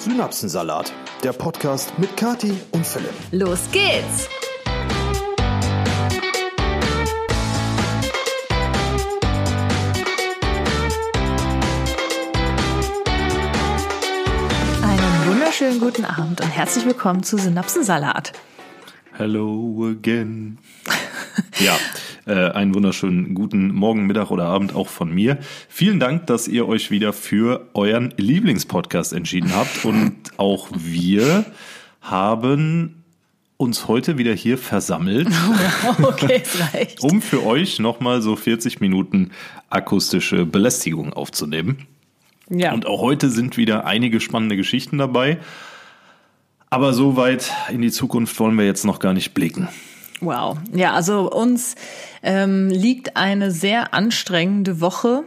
Synapsensalat, der Podcast mit Kati und Philipp. Los geht's! Einen wunderschönen guten Abend und herzlich willkommen zu Synapsensalat. Hello again. ja, einen wunderschönen guten Morgen, Mittag oder Abend auch von mir. Vielen Dank, dass ihr euch wieder für euren Lieblingspodcast entschieden habt. Und auch wir haben uns heute wieder hier versammelt, Okay, es reicht. um für euch nochmal so 40 Minuten akustische Belästigung aufzunehmen. Ja. Und auch heute sind wieder einige spannende Geschichten dabei. Aber so weit in die Zukunft wollen wir jetzt noch gar nicht blicken. Wow. Ja, also uns ähm, liegt eine sehr anstrengende Woche.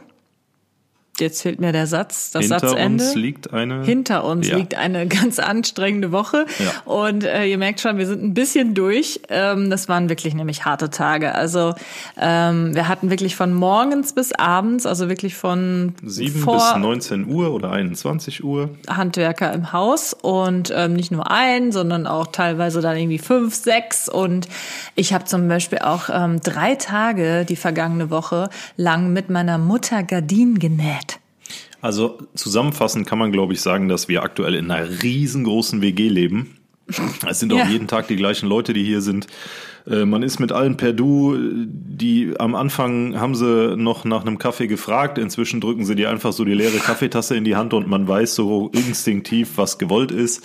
Jetzt fehlt mir der Satz, das Hinter Satzende. uns liegt eine. Hinter uns Ja. liegt eine ganz anstrengende Woche. Ja. Und äh, ihr merkt schon, wir sind ein bisschen durch. Ähm, das waren wirklich nämlich harte Tage. Also ähm, wir hatten wirklich von morgens bis abends, also wirklich von 7 vor bis 19 Uhr oder 21 Uhr. Handwerker im Haus und ähm, nicht nur einen, sondern auch teilweise dann irgendwie fünf, sechs. Und ich habe zum Beispiel auch ähm, drei Tage die vergangene Woche lang mit meiner Mutter Gardinen genäht. Also zusammenfassend kann man, glaube ich, sagen, dass wir aktuell in einer riesengroßen WG leben. Es sind auch Ja. jeden Tag die gleichen Leute, die hier sind. Äh, Man ist mit allen per Du. Die am Anfang haben sie noch nach einem Kaffee gefragt. Inzwischen drücken sie dir einfach so die leere Kaffeetasse in die Hand und man weiß so instinktiv, was gewollt ist.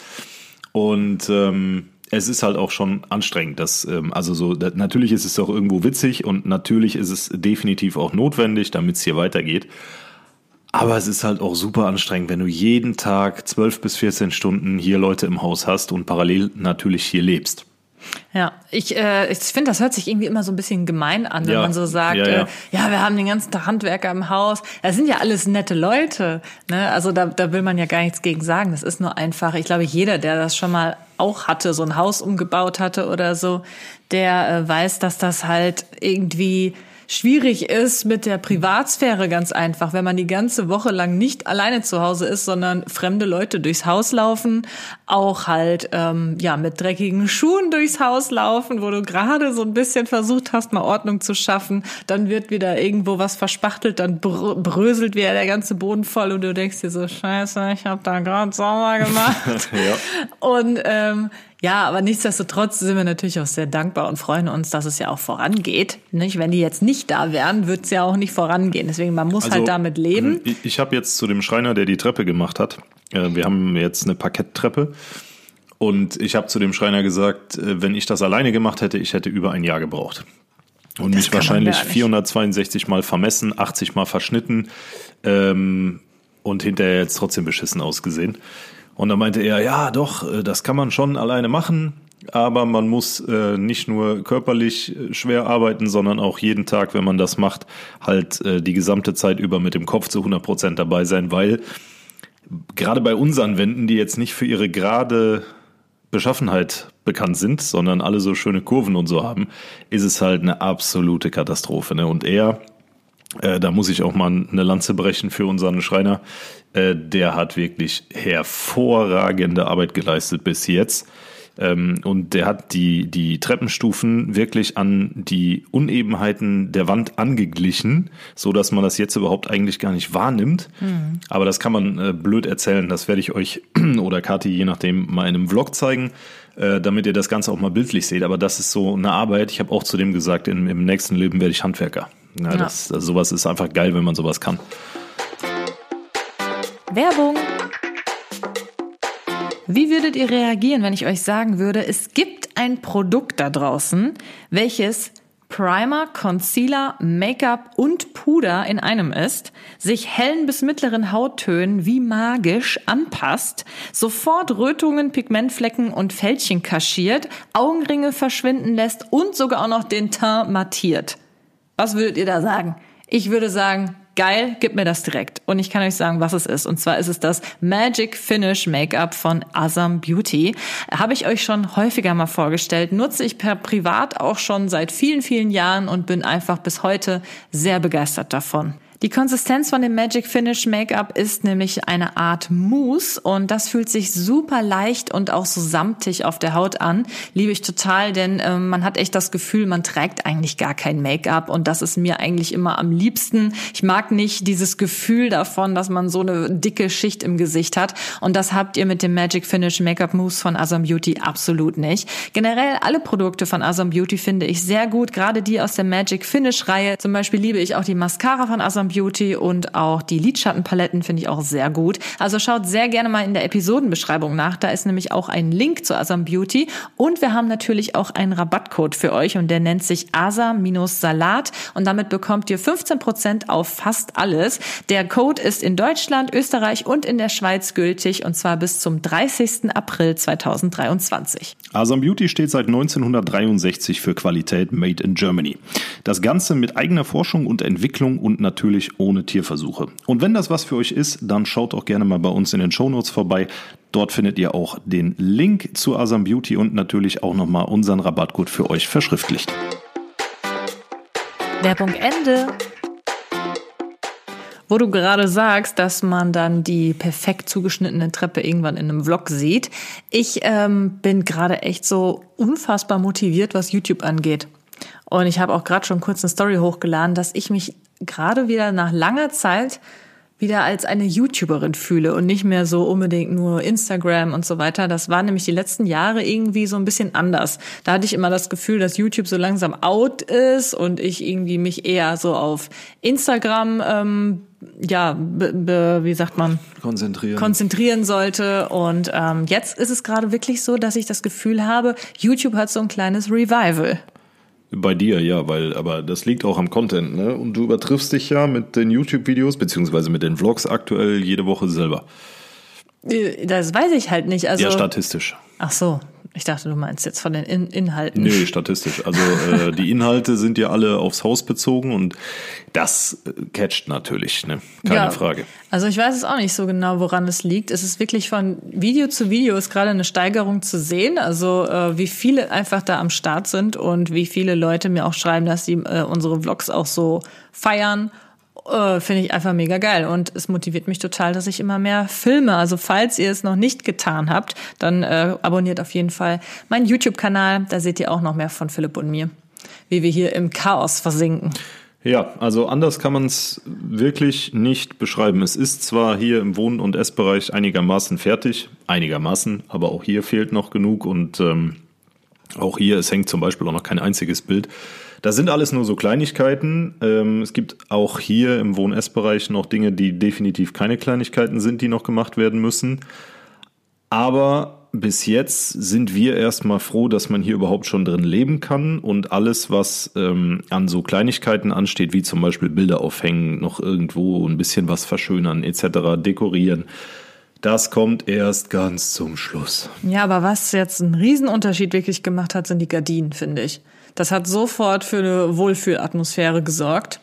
Und ähm, es ist halt auch schon anstrengend. Das, ähm, also so, da, natürlich ist es auch irgendwo witzig und natürlich ist es definitiv auch notwendig, damit es hier weitergeht. Aber es ist halt auch super anstrengend, wenn du jeden Tag 12 bis 14 Stunden hier Leute im Haus hast und parallel natürlich hier lebst. Ja, ich, äh, ich finde, das hört sich irgendwie immer so ein bisschen gemein an, wenn Ja. man so sagt, Ja, ja. Äh, ja, wir haben den ganzen Tag Handwerker im Haus. Das sind ja alles nette Leute. Ne? Also da, da will man ja gar nichts gegen sagen. Das ist nur einfach, ich glaube, jeder, der das schon mal auch hatte, so ein Haus umgebaut hatte oder so, der äh, weiß, dass das halt irgendwie schwierig ist mit der Privatsphäre ganz einfach, wenn man die ganze Woche lang nicht alleine zu Hause ist, sondern fremde Leute durchs Haus laufen, auch halt ähm, ja mit dreckigen Schuhen durchs Haus laufen, wo du gerade so ein bisschen versucht hast, mal Ordnung zu schaffen, dann wird wieder irgendwo was verspachtelt, dann br bröselt wieder der ganze Boden voll und du denkst dir so Scheiße, ich habe da gerade sauber gemacht. Ja. Und ähm, ja, aber nichtsdestotrotz sind wir natürlich auch sehr dankbar und freuen uns, dass es ja auch vorangeht. Nicht? Wenn die jetzt nicht da wären, wird es ja auch nicht vorangehen. Deswegen, man muss halt damit leben. Ich, ich habe jetzt zu dem Schreiner, der die Treppe gemacht hat, äh, wir haben jetzt eine Parketttreppe und ich habe zu dem Schreiner gesagt, äh, wenn ich das alleine gemacht hätte, ich hätte über ein Jahr gebraucht. Und mich kann man wahrscheinlich gar nicht. 462 Mal vermessen, 80 Mal verschnitten ähm, und hinterher jetzt trotzdem beschissen ausgesehen. Und dann meinte er, ja doch, äh, das kann man schon alleine machen, aber man muss äh, nicht nur körperlich äh, schwer arbeiten, sondern auch jeden Tag, wenn man das macht, halt die gesamte Zeit über mit dem Kopf zu 100 Prozent dabei sein, weil gerade bei unseren Wänden, die jetzt nicht für ihre gerade Beschaffenheit bekannt sind, sondern alle so schöne Kurven und so haben, ist es halt eine absolute Katastrophe. Ne? Und er, äh, da muss ich auch mal eine Lanze brechen für unseren Schreiner, äh, der hat wirklich hervorragende Arbeit geleistet bis jetzt. Ähm, und der hat die, die Treppenstufen wirklich an die Unebenheiten der Wand angeglichen, so dass man das jetzt überhaupt eigentlich gar nicht wahrnimmt. Aber das kann man äh, blöd erzählen. Das werde ich euch oder Kathi, je nachdem, mal in einem Vlog zeigen, äh, damit ihr das Ganze auch mal bildlich seht. Aber das ist so eine Arbeit. Ich habe auch zu dem gesagt, im, im nächsten Leben werde ich Handwerker. Ja, das, also sowas ist einfach geil, wenn man sowas kann. Werbung. Wie würdet ihr reagieren, wenn ich euch sagen würde, es gibt ein Produkt da draußen, welches Primer, Concealer, Make-up und Puder in einem ist, sich hellen bis mittleren Hauttönen wie magisch anpasst, sofort Rötungen, Pigmentflecken und Fältchen kaschiert, Augenringe verschwinden lässt und sogar auch noch den Teint mattiert. Was würdet ihr da sagen? Ich würde sagen, geil, gib mir das direkt. Und ich kann euch sagen, was es ist. Und zwar ist es das Magic Finish Make-up von Asam Beauty. Habe ich euch schon häufiger mal vorgestellt. Nutze ich per privat auch schon seit vielen, vielen Jahren und bin einfach bis heute sehr begeistert davon. Die Konsistenz von dem Magic Finish Make-up ist nämlich eine Art Mousse und das fühlt sich super leicht und auch so samtig auf der Haut an. Liebe ich total, denn äh, man hat echt das Gefühl, man trägt eigentlich gar kein Make-up und das ist mir eigentlich immer am liebsten. Ich mag nicht dieses Gefühl davon, dass man so eine dicke Schicht im Gesicht hat und das habt ihr mit dem Magic Finish Make-up Mousse von Asam Beauty absolut nicht. Generell alle Produkte von Asam Beauty finde ich sehr gut, gerade die aus der Magic Finish Reihe. Zum Beispiel liebe ich auch die Mascara von Asam Beauty und auch die Lidschattenpaletten finde ich auch sehr gut. Also schaut sehr gerne mal in der Episodenbeschreibung nach. Da ist nämlich auch ein Link zu Asam Beauty und wir haben natürlich auch einen Rabattcode für euch und der nennt sich Asam-Salat und damit bekommt ihr 15% auf fast alles. Der Code ist in Deutschland, Österreich und in der Schweiz gültig und zwar bis zum 30. April 2023. Asam Beauty steht seit 1963 für Qualität Made in Germany. Das Ganze mit eigener Forschung und Entwicklung und natürlich natürlich ohne Tierversuche. Und wenn das was für euch ist, dann schaut auch gerne mal bei uns in den Shownotes vorbei. Dort findet ihr auch den Link zu Asam Beauty und natürlich auch nochmal unseren Rabattcode für euch verschriftlicht. Werbung Ende. Wo du gerade sagst, dass man dann die perfekt zugeschnittene Treppe irgendwann in einem Vlog sieht. Ich ähm, bin gerade echt so unfassbar motiviert, was YouTube angeht. Und ich habe auch gerade schon kurz eine Story hochgeladen, dass ich mich gerade wieder nach langer Zeit wieder als eine YouTuberin fühle und nicht mehr so unbedingt nur Instagram und so weiter. Das war nämlich die letzten Jahre irgendwie so ein bisschen anders. Da hatte ich immer das Gefühl, dass YouTube so langsam out ist und ich irgendwie mich eher so auf Instagram ähm, ja, be, be, wie sagt man? Konzentrieren. Konzentrieren sollte. Und ähm, jetzt ist es gerade wirklich so, dass ich das Gefühl habe, YouTube hat so ein kleines Revival. Bei dir, ja, weil, aber das liegt auch am Content, ne? Und du übertriffst dich ja mit den YouTube-Videos, beziehungsweise mit den Vlogs aktuell jede Woche selber. Äh, das weiß ich halt nicht. Also, ja, statistisch. Ach so, ich dachte, du meinst jetzt von den In Inhalten. Nee, statistisch. Also äh, die Inhalte sind ja alle aufs Haus bezogen und das äh, catcht natürlich, ne? Keine ja, Frage. Also ich weiß es auch nicht so genau, woran es liegt. Es ist wirklich von Video zu Video ist gerade eine Steigerung zu sehen. Also äh, wie viele einfach da am Start sind und wie viele Leute mir auch schreiben, dass sie äh, unsere Vlogs auch so feiern äh, finde ich einfach mega geil. Und es motiviert mich total, dass ich immer mehr filme. Also falls ihr es noch nicht getan habt, dann äh, abonniert auf jeden Fall meinen YouTube-Kanal. Da seht ihr auch noch mehr von Philipp und mir, wie wir hier im Chaos versinken. Ja, also anders kann man es wirklich nicht beschreiben. Es ist zwar hier im Wohn- und Essbereich einigermaßen fertig, einigermaßen, aber auch hier fehlt noch genug und ähm, auch hier, es hängt zum Beispiel auch noch kein einziges Bild. Das sind alles nur so Kleinigkeiten. Ähm, es gibt auch hier im Wohn-Ess-Bereich noch Dinge, die definitiv keine Kleinigkeiten sind, die noch gemacht werden müssen. Aber bis jetzt sind wir erstmal froh, dass man hier überhaupt schon drin leben kann und alles, was ähm, an so Kleinigkeiten ansteht, wie zum Beispiel Bilder aufhängen, noch irgendwo ein bisschen was verschönern etc., dekorieren, das kommt erst ganz zum Schluss. Ja, aber was jetzt einen Riesenunterschied wirklich gemacht hat, sind die Gardinen, finde ich. Das hat sofort für eine Wohlfühlatmosphäre gesorgt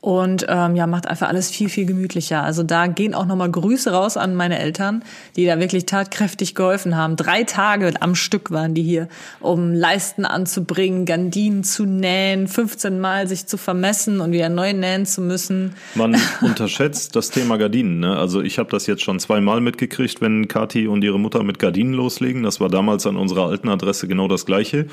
und ähm, ja macht einfach alles viel viel gemütlicher. Also da gehen auch nochmal Grüße raus an meine Eltern, die da wirklich tatkräftig geholfen haben. Drei Tage am Stück waren die hier, um Leisten anzubringen, Gardinen zu nähen, 15 Mal sich zu vermessen und wieder neu nähen zu müssen. Man unterschätzt das Thema Gardinen. Ne? Also ich habe das jetzt schon zweimal mitgekriegt, wenn Kathi und ihre Mutter mit Gardinen loslegen. Das war damals an unserer alten Adresse genau das gleiche.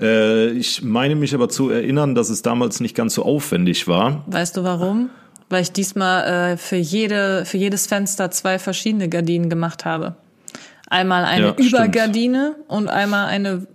Äh, ich meine mich aber zu erinnern, dass es damals nicht ganz so aufwendig war. Weißt du warum? Weil ich diesmal äh, für, jede, für jedes Fenster zwei verschiedene Gardinen gemacht habe. Einmal eine ja, Übergardine und einmal eine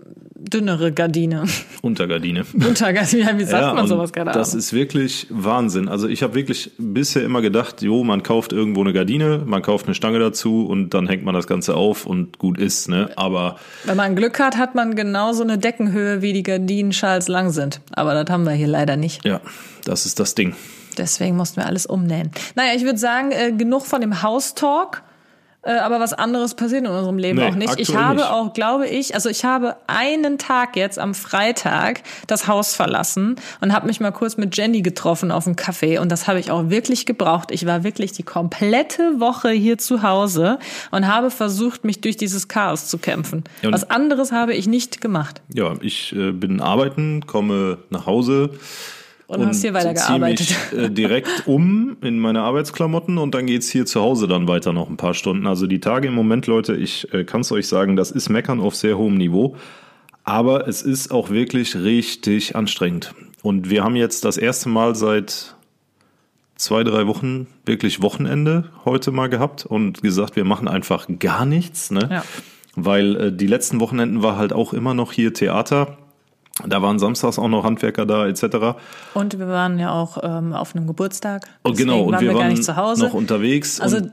dünnere Gardine. Untergardine. Untergardine, wie sagt ja, man sowas gerade? Das ist wirklich Wahnsinn. Also ich habe wirklich bisher immer gedacht, jo, man kauft irgendwo eine Gardine, man kauft eine Stange dazu und dann hängt man das Ganze auf und gut ist, ne? Aber wenn man Glück hat, hat man genauso eine Deckenhöhe, wie die Gardinenschals lang sind. Aber das haben wir hier leider nicht. Ja, das ist das Ding. Deswegen mussten wir alles umnähen. Naja, ich würde sagen, äh, genug von dem Haustalk. Äh, aber was anderes passiert in unserem Leben nee, auch nicht. Ich habe nicht. auch, glaube ich, also ich habe einen Tag jetzt am Freitag das Haus verlassen und habe mich mal kurz mit Jenny getroffen auf dem Café und das habe ich auch wirklich gebraucht. Ich war wirklich die komplette Woche hier zu Hause und habe versucht, mich durch dieses Chaos zu kämpfen. Ja, was anderes habe ich nicht gemacht. Ja, ich äh, bin arbeiten, komme nach Hause und, hast hier weitergearbeitet. Mich, äh, direkt um in meine Arbeitsklamotten und dann geht's hier zu Hause dann weiter noch ein paar Stunden. Also die Tage im Moment, Leute, ich äh, kann es euch sagen, das ist Meckern auf sehr hohem Niveau. Aber es ist auch wirklich richtig anstrengend. Und wir haben jetzt das erste Mal seit zwei, drei Wochen wirklich Wochenende heute mal gehabt und gesagt, wir machen einfach gar nichts. Ne? Ja. Weil äh, die letzten Wochenenden war halt auch immer noch hier Theater. Da waren samstags auch noch Handwerker da etc. Und wir waren ja auch ähm, auf einem Geburtstag. Und genau, und waren wir wir gar waren nicht zu Hause. noch unterwegs. Also-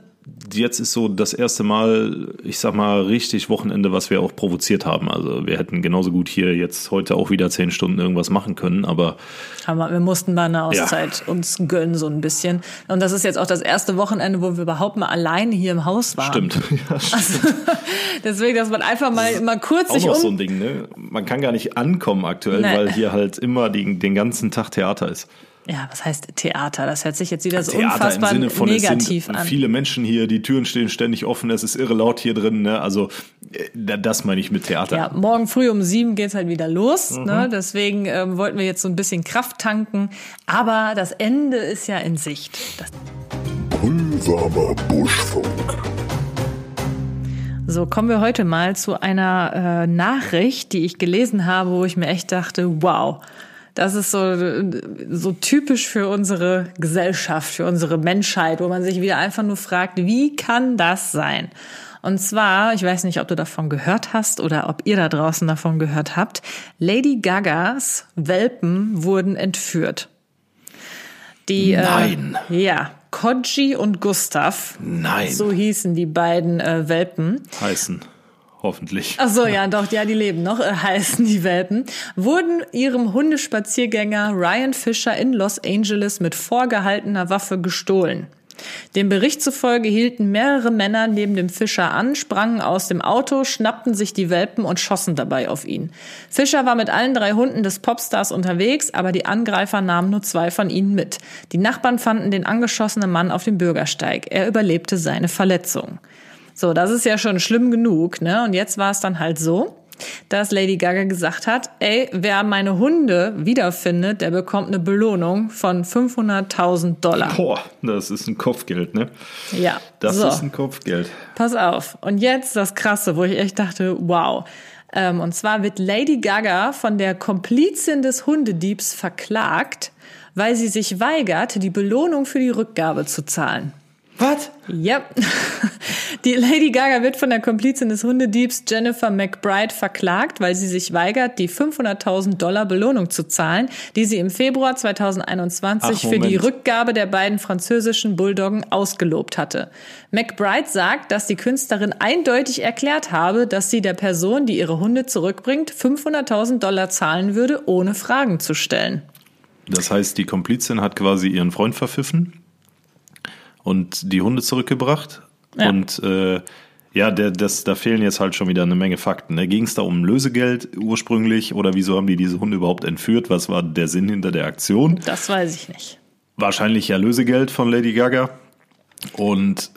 jetzt ist so das erste Mal, ich sag mal, richtig Wochenende, was wir auch provoziert haben. Also wir hätten genauso gut hier jetzt heute auch wieder zehn Stunden irgendwas machen können, aber Aber wir mussten mal eine Auszeit uns gönnen, so ein bisschen. Und das ist jetzt auch das erste Wochenende, wo wir überhaupt mal alleine hier im Haus waren. stimmt. Ja, stimmt. Deswegen, dass man einfach mal, mal kurz auch sich noch um. so ein Ding, ne? Man kann gar nicht ankommen aktuell, Nee. weil hier halt immer die, den ganzen Tag Theater ist. Ja, was heißt Theater? Das hört sich jetzt wieder so Theater unfassbar im Sinne von negativ es sind an. viele Menschen hier, die Türen stehen ständig offen, es ist irre laut hier drin, ne? Also äh, das meine ich mit Theater. Ja, morgen früh um sieben geht's halt wieder los. Mhm. Ne? Deswegen ähm, wollten wir jetzt so ein bisschen Kraft tanken. Aber das Ende ist ja in Sicht. Das Brühwarmer Buschfunk. So, kommen wir heute mal zu einer äh, Nachricht, die ich gelesen habe, wo ich mir echt dachte, wow, das ist so, so typisch für unsere Gesellschaft, für unsere Menschheit, wo man sich wieder einfach nur fragt, wie kann das sein? Und zwar, ich weiß nicht, ob du davon gehört hast oder ob ihr da draußen davon gehört habt, Lady Gagas Welpen wurden entführt. Die, Nein. Äh, ja, Koji und Gustav. Nein. So hießen die beiden äh, Welpen. Heißen. Hoffentlich. Ach so, ja, doch, ja, die leben noch, äh, heißen die Welpen, wurden ihrem Hundespaziergänger Ryan Fisher in Los Angeles mit vorgehaltener Waffe gestohlen. Dem Bericht zufolge hielten mehrere Männer neben dem Fischer an, sprangen aus dem Auto, schnappten sich die Welpen und schossen dabei auf ihn. Fischer war mit allen drei Hunden des Popstars unterwegs, aber die Angreifer nahmen nur zwei von ihnen mit. Die Nachbarn fanden den angeschossenen Mann auf dem Bürgersteig. Er überlebte seine Verletzung. So, das ist ja schon schlimm genug, ne? Und jetzt war es dann halt so, dass Lady Gaga gesagt hat, ey, wer meine Hunde wiederfindet, der bekommt eine Belohnung von 500.000 Dollar. Boah, das ist ein Kopfgeld, ne? Ja, Das so. ist ein Kopfgeld. Pass auf. Und jetzt das Krasse, wo ich echt dachte, wow. Ähm, und zwar wird Lady Gaga von der Komplizin des Hundediebs verklagt, weil sie sich weigert, die Belohnung für die Rückgabe zu zahlen. Was? Ja. Die Lady Gaga wird von der Komplizin des Hundediebs Jennifer McBride verklagt, weil sie sich weigert, die 500.000 Dollar Belohnung zu zahlen, die sie im Februar 2021 Ach, für die. Rückgabe der beiden französischen Bulldoggen ausgelobt hatte. McBride sagt, dass die Künstlerin eindeutig erklärt habe, dass sie der Person, die ihre Hunde zurückbringt, 500.000 Dollar zahlen würde, ohne Fragen zu stellen. Das heißt, die Komplizin hat quasi ihren Freund verpfiffen und die Hunde zurückgebracht. Ja. Und äh, ja, der, das, da fehlen jetzt halt schon wieder eine Menge Fakten. Ging es da um Lösegeld ursprünglich oder wieso haben die diese Hunde überhaupt entführt? Was war der Sinn hinter der Aktion? Das weiß ich nicht. Wahrscheinlich ja Lösegeld von Lady Gaga. Und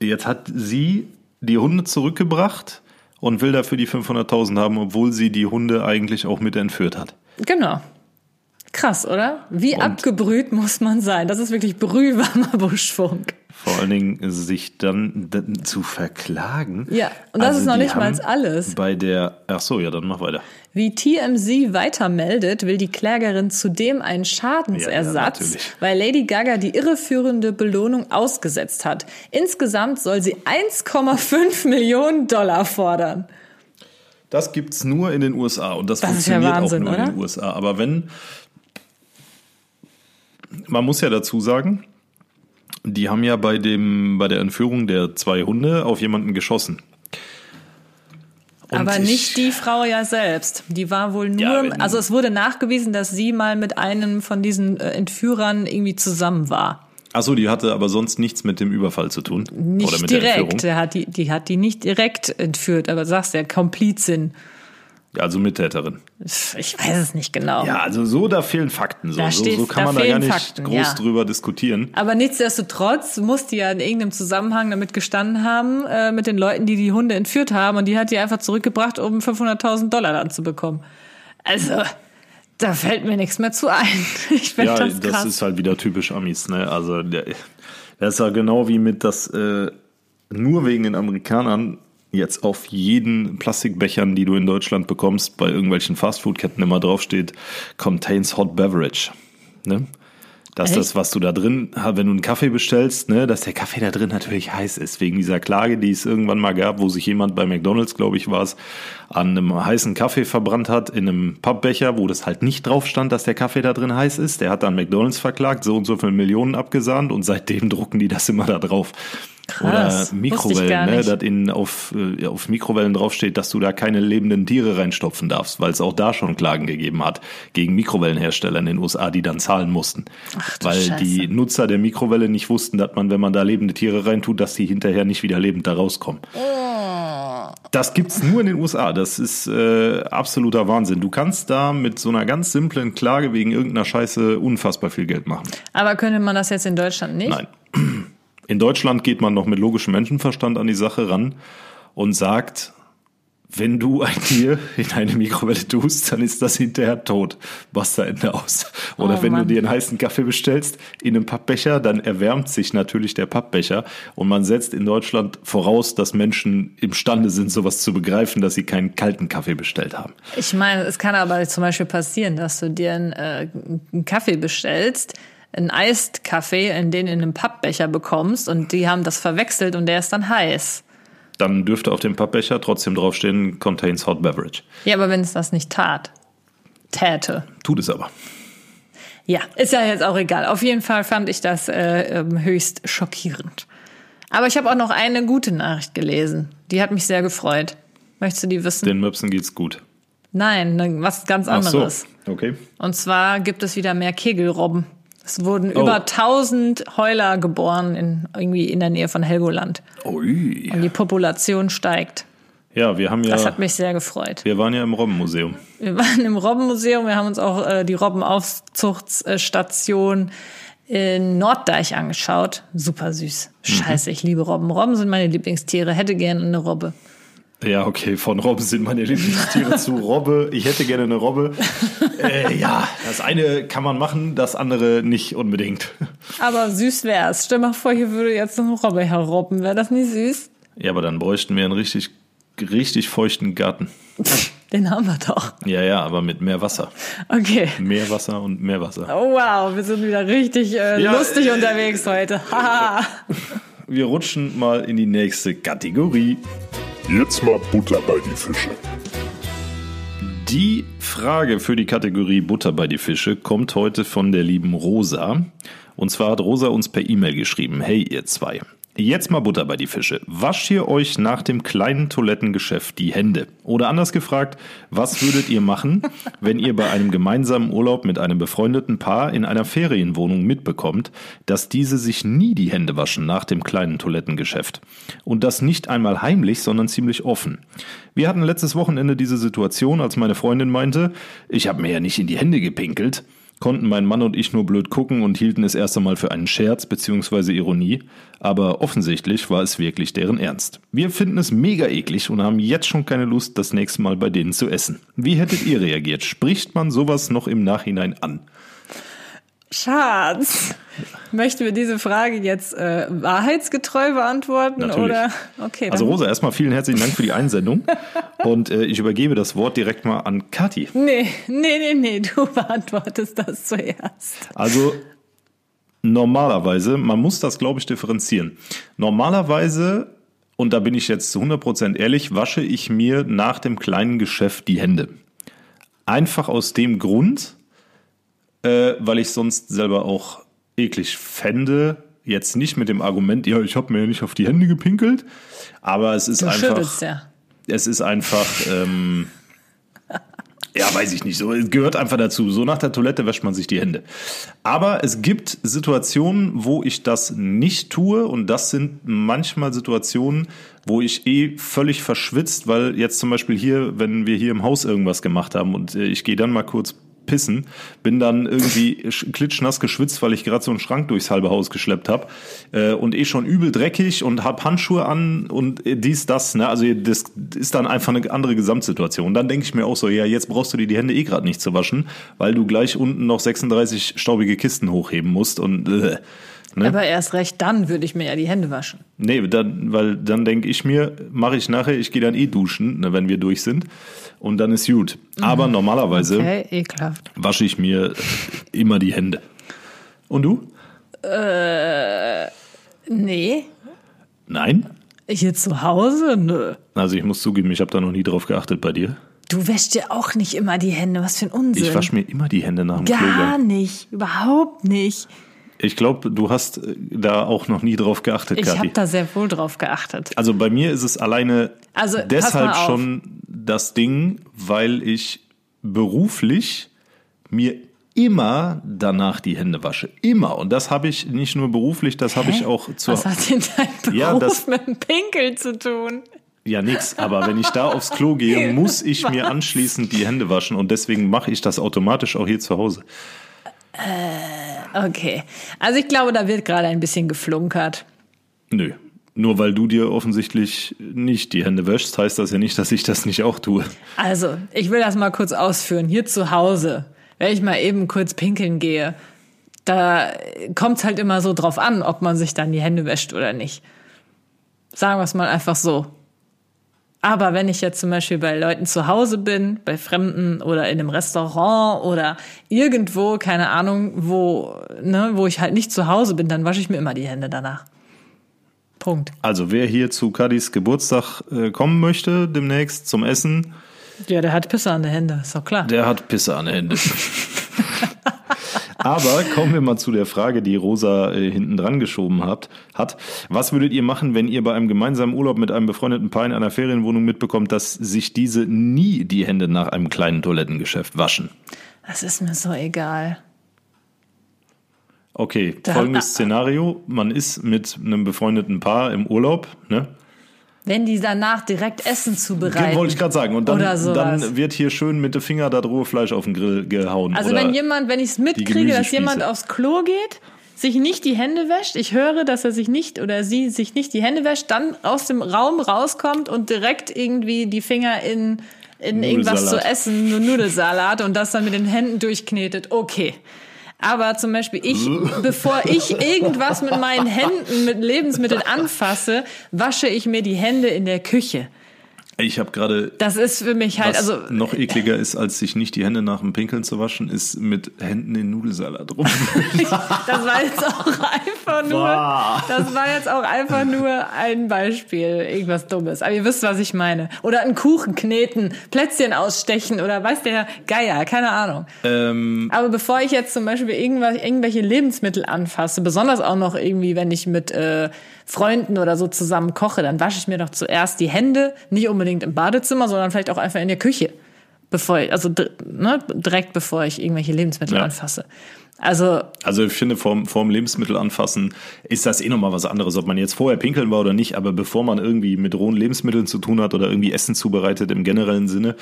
jetzt hat sie die Hunde zurückgebracht und will dafür die 500.000 haben, obwohl sie die Hunde eigentlich auch mit entführt hat. Genau. Krass, oder? Wie abgebrüht muss man sein? Das ist wirklich brühwarmer Buschfunk. Vor allen Dingen sich dann zu verklagen. Also Ja, und das ist noch nicht mal alles. Bei der, ach so, ja, dann mach weiter. Wie TMZ weiter meldet, will die Klägerin zudem einen Ja, ja, Schadensersatz, natürlich. weil Lady Gaga die irreführende Belohnung ausgesetzt hat. Insgesamt soll sie 1,5 Millionen Dollar fordern. Das gibt's nur in den USA und das, Das ist ja funktioniert Wahnsinn, auch nur in oder? den USA. Aber wenn, man muss ja dazu sagen, die haben ja bei dem, bei der Entführung der zwei Hunde auf jemanden geschossen. Und Aber ich- nicht die Frau ja selbst. Die war wohl nur, Ja, also es wurde nachgewiesen, dass sie mal mit einem von diesen äh, Entführern irgendwie zusammen war. Ach so, die hatte aber sonst nichts mit dem Überfall zu tun. Nicht oder mit der direkt. Entführung. Der hat die, die hat die nicht direkt entführt, aber sagst ja Komplizin. Also Mittäterin. Ich weiß es nicht genau. Ja, also so, da fehlen Fakten. So, Da so, steht- so kann man da gar nicht Fakten, groß ja. drüber diskutieren. Aber nichtsdestotrotz muss die ja in irgendeinem Zusammenhang damit gestanden haben, äh, mit den Leuten, die die Hunde entführt haben. Und die hat die einfach zurückgebracht, um 500.000 Dollar dann zu bekommen. Also, Da fällt mir nichts mehr zu ein. Ich finde Ja, das das, krass. ist halt wieder typisch Amis, ne? Also das ist ja genau wie mit das äh, nur wegen den Amerikanern jetzt auf jeden Plastikbechern, die du in Deutschland bekommst, bei irgendwelchen Fastfood-Ketten immer draufsteht, contains hot beverage. Ne? Dass Echt? das, was du da drin, wenn du einen Kaffee bestellst, ne, dass der Kaffee da drin natürlich heiß ist, wegen dieser Klage, die es irgendwann mal gab, wo sich jemand bei McDonalds, glaube ich, war es, an einem heißen Kaffee verbrannt hat, in einem Pappbecher, wo das halt nicht drauf stand, dass der Kaffee da drin heiß ist. Der hat dann McDonalds verklagt, so und so viele Millionen abgesahnt und seitdem drucken die das immer da drauf. Krass, Oder Mikrowellen, ne, dass in, auf, äh, auf Mikrowellen draufsteht, dass du da keine lebenden Tiere reinstopfen darfst, weil es auch da schon Klagen gegeben hat gegen Mikrowellenhersteller in den USA, die dann zahlen mussten. Ach weil Scheiße. die Nutzer der Mikrowelle nicht wussten, dass man, wenn man da lebende Tiere reintut, dass die hinterher nicht wieder lebend da rauskommen. Das gibt's nur in den USA. Das ist äh, absoluter Wahnsinn. Du kannst da mit so einer ganz simplen Klage wegen irgendeiner Scheiße unfassbar viel Geld machen. Aber könnte man das jetzt in Deutschland nicht? Nein. In Deutschland geht man noch mit logischem Menschenverstand an die Sache ran und sagt, wenn du ein Tier in eine Mikrowelle tust, dann ist das hinterher tot. Basta Ende aus. Oder Oh wenn Mann. du dir einen heißen Kaffee bestellst in einem Pappbecher, dann erwärmt sich natürlich der Pappbecher. Und man setzt in Deutschland voraus, dass Menschen imstande sind, sowas zu begreifen, dass sie keinen kalten Kaffee bestellt haben. Ich meine, es kann aber zum Beispiel passieren, dass du dir einen, äh, einen Kaffee bestellst, einen Eist-Kaffee, in den in einem Pappbecher bekommst und die haben das verwechselt und der ist dann heiß. Dann dürfte auf dem Pappbecher trotzdem draufstehen, contains hot beverage. Ja, aber wenn es das nicht tat, täte. Tut es aber. Ja, ist ja jetzt auch egal. Auf jeden Fall fand ich das äh, ähm, höchst schockierend. Aber ich habe auch noch eine gute Nachricht gelesen. Die hat mich sehr gefreut. Möchtest du die wissen? Den Möpsen geht's gut. Nein, ne, was ganz Ach so, anderes. okay. Und zwar gibt es wieder mehr Kegelrobben. Es wurden Oh. über 1000 Heuler geboren in, irgendwie in der Nähe von Helgoland. Ui. Und die Population steigt. Ja, wir haben ja, Das hat mich sehr gefreut. wir waren ja im Robbenmuseum. Wir waren im Robbenmuseum, wir haben uns auch äh, die Robbenaufzuchtstation in Norddeich angeschaut. Super süß. Scheiße, ich liebe Robben. Robben sind meine Lieblingstiere. Hätte gerne eine Robbe. Ja, okay, von Robben sind meine Lieblingstiere zu Robbe. Ich hätte gerne eine Robbe. Äh, ja, das eine kann man machen, das andere nicht unbedingt. Aber süß wär's. Stell mal vor, hier würde jetzt eine Robbe herrobben. Wäre das nicht süß? Ja, aber dann bräuchten wir einen richtig, richtig feuchten Garten. Den haben wir doch. Ja, ja, aber mit mehr Wasser. Okay. Mehr Wasser und mehr Wasser. Oh wow, wir sind wieder richtig äh, Ja, lustig äh, unterwegs heute. Haha. Wir rutschen mal in die nächste Kategorie. Jetzt mal Butter bei die Fische. Die Frage für die Kategorie Butter bei die Fische kommt heute von der lieben Rosa. Und zwar hat Rosa uns per E-Mail geschrieben, hey ihr zwei. Jetzt mal Butter bei die Fische. Wascht ihr euch nach dem kleinen Toilettengeschäft die Hände? Oder anders gefragt, was würdet ihr machen, wenn ihr bei einem gemeinsamen Urlaub mit einem befreundeten Paar in einer Ferienwohnung mitbekommt, dass diese sich nie die Hände waschen nach dem kleinen Toilettengeschäft? Und das nicht einmal heimlich, sondern ziemlich offen. Wir hatten letztes Wochenende diese Situation, als meine Freundin meinte, ich habe mir ja nicht in die Hände gepinkelt konnten mein Mann und ich nur blöd gucken und hielten es erst einmal für einen Scherz bzw. Ironie, aber offensichtlich war es wirklich deren Ernst. Wir finden es mega eklig und haben jetzt schon keine Lust, das nächste Mal bei denen zu essen. Wie hättet ihr reagiert? Spricht man sowas noch im Nachhinein an? Schatz, möchten wir diese Frage jetzt äh, wahrheitsgetreu beantworten Natürlich. oder? Okay, Also Rosa, erstmal vielen herzlichen Dank für die Einsendung und äh, ich übergebe das Wort direkt mal an Kathi. nee, nee, nee, nee, du beantwortest das zuerst. Also normalerweise, man muss das, glaube ich, differenzieren. Normalerweise, und da bin ich jetzt zu 100% ehrlich, wasche ich mir nach dem kleinen Geschäft die Hände. Einfach aus dem Grund, äh, weil ich sonst selber auch eklig fände. Jetzt nicht mit dem Argument, ja, ich habe mir ja nicht auf die Hände gepinkelt, aber es ist Du einfach ja. es ist einfach, ähm, ja, weiß ich nicht, so, es gehört einfach dazu. So nach der Toilette wäscht man sich die Hände. Aber es gibt Situationen, wo ich das nicht tue und das sind manchmal Situationen, wo ich eh völlig verschwitzt, weil jetzt zum Beispiel hier, wenn wir hier im Haus irgendwas gemacht haben und äh, ich gehe dann mal kurz pissen, bin dann irgendwie sch- klitschnass geschwitzt, weil ich gerade so einen Schrank durchs halbe Haus geschleppt habe äh, und eh schon übel dreckig und hab Handschuhe an und äh, dies, das. Ne? Also das ist dann einfach eine andere Gesamtsituation. Und dann denke ich mir auch so, ja, jetzt brauchst du dir die Hände eh gerade nicht zu waschen, weil du gleich unten noch 36 staubige Kisten hochheben musst und äh, ne? Aber erst recht dann würde ich mir ja die Hände waschen. Nee, dann, weil dann denke ich mir, mache ich nachher, ich gehe dann eh duschen, ne, wenn wir durch sind. Und dann ist gut. Aber normalerweise Okay, ekelhaft. wasche ich mir immer die Hände. Und du? Nee, Nein? hier zu Hause? Nö. Also ich muss zugeben, ich habe da noch nie drauf geachtet bei dir. Du wäschst dir auch nicht immer die Hände. Was für ein Unsinn. Ich wasche mir immer die Hände nach dem Gar Klogang. nicht. Überhaupt nicht. Ich glaube, du hast äh, da auch noch nie drauf geachtet, Ich habe da sehr wohl drauf geachtet. Also bei mir ist es alleine Also, deshalb schon das Ding, weil ich beruflich mir immer danach die Hände wasche. Immer. Und das habe ich nicht nur beruflich, das habe ich auch zur. Was hat denn dein Beruf Ja, das- mit dem Pinkeln zu tun? Ja, nix. Aber wenn ich da aufs Klo gehe, muss ich mir anschließend die Hände waschen. Und deswegen mache ich das automatisch auch hier zu Hause. Okay. Also ich glaube, da wird gerade ein bisschen geflunkert. Nö. Nur weil du dir offensichtlich nicht die Hände wäschst, heißt das ja nicht, dass ich das nicht auch tue. Also, ich will das mal kurz ausführen. Hier zu Hause, wenn ich mal eben kurz pinkeln gehe, da kommt es halt immer so drauf an, ob man sich dann die Hände wäscht oder nicht. Sagen wir es mal einfach so. Aber wenn ich jetzt zum Beispiel bei Leuten zu Hause bin, bei Fremden oder in einem Restaurant oder irgendwo, keine Ahnung, wo, ne, wo ich halt nicht zu Hause bin, dann wasche ich mir immer die Hände danach. Punkt. Also wer hier zu Kadis Geburtstag äh, kommen möchte, demnächst zum Essen, Ja, der hat Pisse an den Händen, ist doch klar. der hat Pisse an den Händen. Aber kommen wir mal zu der Frage, die Rosa äh, hinten dran geschoben hat, hat. Was würdet ihr machen, wenn ihr bei einem gemeinsamen Urlaub mit einem befreundeten Paar in einer Ferienwohnung mitbekommt, dass sich diese nie die Hände nach einem kleinen Toilettengeschäft waschen? Das ist mir so egal. Okay, Da- folgendes Szenario. Man ist mit einem befreundeten Paar im Urlaub, ne? Wenn die danach direkt Essen zubereiten. Wollte ich gerade sagen. Und dann, dann wird hier schön mit dem Finger da rohe Fleisch auf den Grill gehauen. Also wenn jemand, wenn ich es mitkriege, dass jemand aufs Klo geht, sich nicht die Hände wäscht, ich höre, dass er sich nicht oder sie sich nicht die Hände wäscht, dann aus dem Raum rauskommt und direkt irgendwie die Finger in, in irgendwas zu essen, nur Nudelsalat und das dann mit den Händen durchknetet, okay. Aber zum Beispiel ich, bevor ich irgendwas mit meinen Händen, mit Lebensmitteln anfasse, wasche ich mir die Hände in der Küche. Ich habe gerade Das ist für mich halt, Was also noch ekliger ist, als sich nicht die Hände nach dem Pinkeln zu waschen, ist mit Händen in Nudelsalat rum. Das war jetzt auch einfach nur, Boah. das war jetzt auch einfach nur ein Beispiel, irgendwas Dummes. Aber ihr wisst, was ich meine. Oder einen Kuchen kneten, Plätzchen ausstechen oder weiß der Geier, keine Ahnung. ähm, Aber bevor ich jetzt zum Beispiel irgendwas, irgendwelche Lebensmittel anfasse, besonders auch noch irgendwie, wenn ich mit äh, Freunden oder so zusammen koche, dann wasche ich mir doch zuerst die Hände, nicht unbedingt im Badezimmer, sondern vielleicht auch einfach in der Küche. Bevor ich, also ne, direkt bevor ich irgendwelche Lebensmittel Ja. anfasse. Also also ich finde, vorm, vorm Lebensmittel anfassen ist das eh nochmal was anderes, ob man jetzt vorher pinkeln war oder nicht, aber bevor man irgendwie mit rohen Lebensmitteln zu tun hat oder irgendwie Essen zubereitet im generellen Sinne,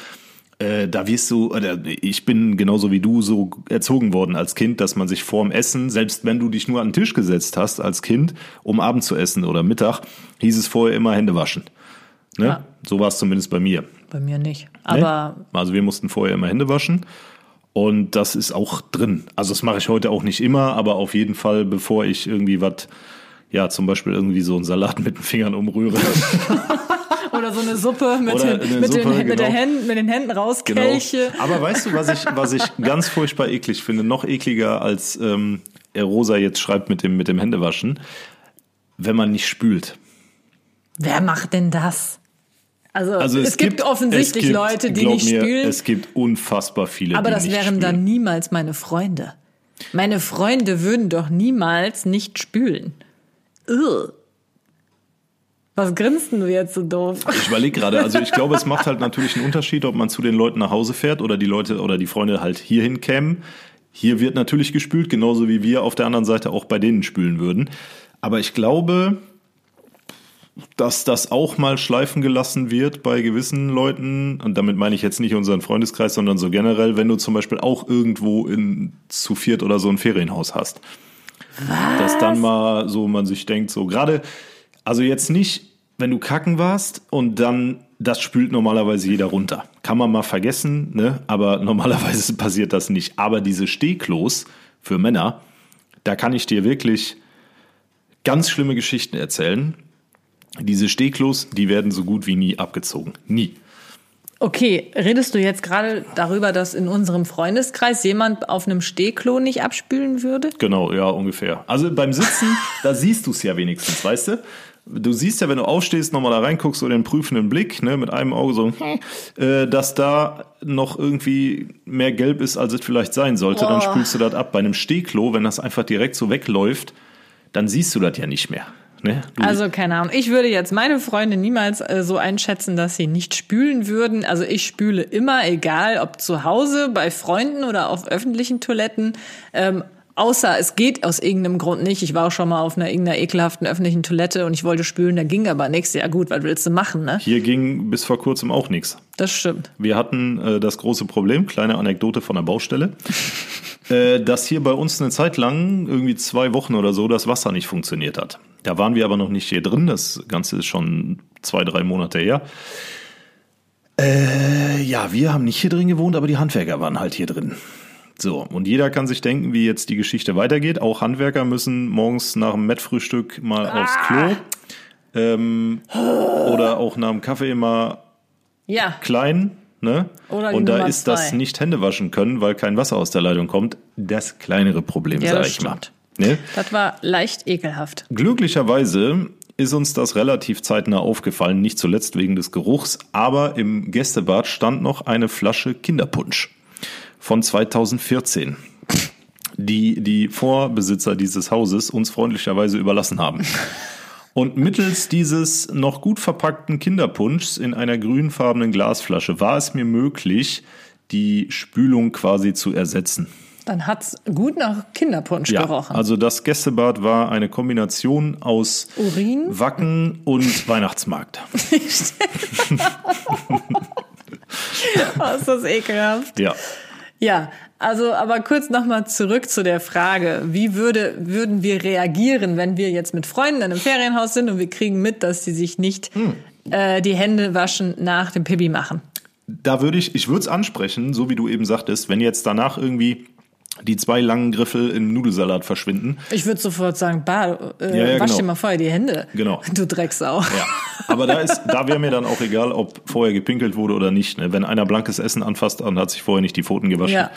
äh, da wirst du, oder ich bin genauso wie du so erzogen worden als Kind, dass man sich vorm Essen, selbst wenn du dich nur an den Tisch gesetzt hast als Kind, um Abend zu essen oder Mittag, hieß es vorher immer Hände waschen. Ne? Ja. So war es zumindest bei mir. bei mir nicht. Ne? Aber Also wir mussten vorher immer Hände waschen. Und das ist auch drin. Also das mache ich heute auch nicht immer, aber auf jeden Fall, bevor ich irgendwie was, ja, zum Beispiel irgendwie so einen Salat mit den Fingern umrühre. Oder so eine Suppe mit, den, eine mit, Suppe, den, mit, genau. Händen, mit den Händen rauskelche. Aber weißt du, was ich, was ich ganz furchtbar eklig finde, noch ekliger als ähm, Rosa jetzt schreibt mit dem, mit dem Händewaschen, wenn man nicht spült. Wer macht denn das? Also, Also es, gibt, offensichtlich es gibt, Leute, die nicht mir, spülen, Es gibt unfassbar viele, aber die das wären spülen. dann niemals meine Freunde. Meine Freunde würden doch niemals nicht spülen. Ugh. Was grinst denn du jetzt so doof? Ich überlege gerade, also ich glaube, es macht halt natürlich einen Unterschied, ob man zu den Leuten nach Hause fährt oder die Leute oder die Freunde halt hierhin kämen. Hier wird natürlich gespült, genauso wie wir auf der anderen Seite auch bei denen spülen würden. Aber ich glaube, dass das auch mal schleifen gelassen wird bei gewissen Leuten. Und damit meine ich jetzt nicht unseren Freundeskreis, sondern so generell, wenn du zum Beispiel auch irgendwo in zu viert oder so ein Ferienhaus hast. Was? Dass dann mal so man sich denkt, so gerade, also jetzt nicht, wenn du kacken warst und dann das spült normalerweise jeder runter. Kann man mal vergessen, ne? aber normalerweise passiert das nicht. Aber diese Stehklos für Männer, da kann ich dir wirklich ganz schlimme Geschichten erzählen. Diese Stehklos, die werden so gut wie nie abgezogen. Nie. Okay, redest du jetzt gerade darüber, dass in unserem Freundeskreis jemand auf einem Stehklo nicht abspülen würde? Genau, ja, ungefähr. Also beim Sitzen, da siehst du es ja wenigstens, weißt du? Du siehst ja, wenn du aufstehst, nochmal da reinguckst, so den prüfenden Blick, ne, mit einem Auge so, äh, dass da noch irgendwie mehr gelb ist, als es vielleicht sein sollte, oh. dann spülst du das ab. Bei einem Stehklo, wenn das einfach direkt so wegläuft, dann siehst du das ja nicht mehr. Ne? Also keine Ahnung. Ich würde jetzt meine Freunde niemals äh, so einschätzen, dass sie nicht spülen würden. Also ich spüle immer, egal ob zu Hause, bei Freunden oder auf öffentlichen Toiletten. Ähm, außer es geht aus irgendeinem Grund nicht. Ich war auch schon mal auf einer irgendeiner ekelhaften öffentlichen Toilette und ich wollte spülen, da ging aber nichts. Ja gut, was willst du machen, ne? Hier ging bis vor kurzem auch nichts. Das stimmt. Wir hatten äh, das große Problem, kleine Anekdote von der Baustelle. Äh, dass hier bei uns eine Zeit lang, irgendwie zwei Wochen oder so, das Wasser nicht funktioniert hat. Da waren wir aber noch nicht hier drin. Das Ganze ist schon zwei, drei Monate her. Äh, ja, wir haben nicht hier drin gewohnt, aber die Handwerker waren halt hier drin. So, und jeder kann sich denken, wie jetzt die Geschichte weitergeht. Auch Handwerker müssen morgens nach dem Mettfrühstück mal ah. aufs Klo. Ähm, oder auch nach dem Kaffee mal ja. klein. Ne? Oder und da ist zwei. das nicht Hände waschen können, weil kein Wasser aus der Leitung kommt, das kleinere Problem, ja, sag ich mal. Ne? Das war leicht ekelhaft. Glücklicherweise ist uns das relativ zeitnah aufgefallen, nicht zuletzt wegen des Geruchs, aber im Gästebad stand noch eine Flasche Kinderpunsch von 2014, die die Vorbesitzer dieses Hauses uns freundlicherweise überlassen haben. Und mittels dieses noch gut verpackten Kinderpunschs in einer grünfarbenen Glasflasche war es mir möglich, die Spülung quasi zu ersetzen. Dann hat es gut nach Kinderpunsch ja, gerochen. Also das Gästebad war eine Kombination aus Urin, Wacken und Weihnachtsmarkt. oh, ist das ekelhaft. Ja. Ja, also aber kurz nochmal zurück zu der Frage, wie würde, würden wir reagieren, wenn wir jetzt mit Freunden in einem Ferienhaus sind und wir kriegen mit, dass sie sich nicht hm. äh, die Hände waschen nach dem Pipi machen? Da würde ich, ich würde es ansprechen, so wie du eben sagtest, wenn jetzt danach irgendwie die zwei langen Griffel im Nudelsalat verschwinden. Ich würde sofort sagen, bah, äh, ja, ja, wasch genau. dir mal vorher die Hände. Genau. Du Drecksau. Ja. Aber da ist, da wäre mir dann auch egal, ob vorher gepinkelt wurde oder nicht. Ne? Wenn einer blankes Essen anfasst und hat sich vorher nicht die Pfoten gewaschen. Ja.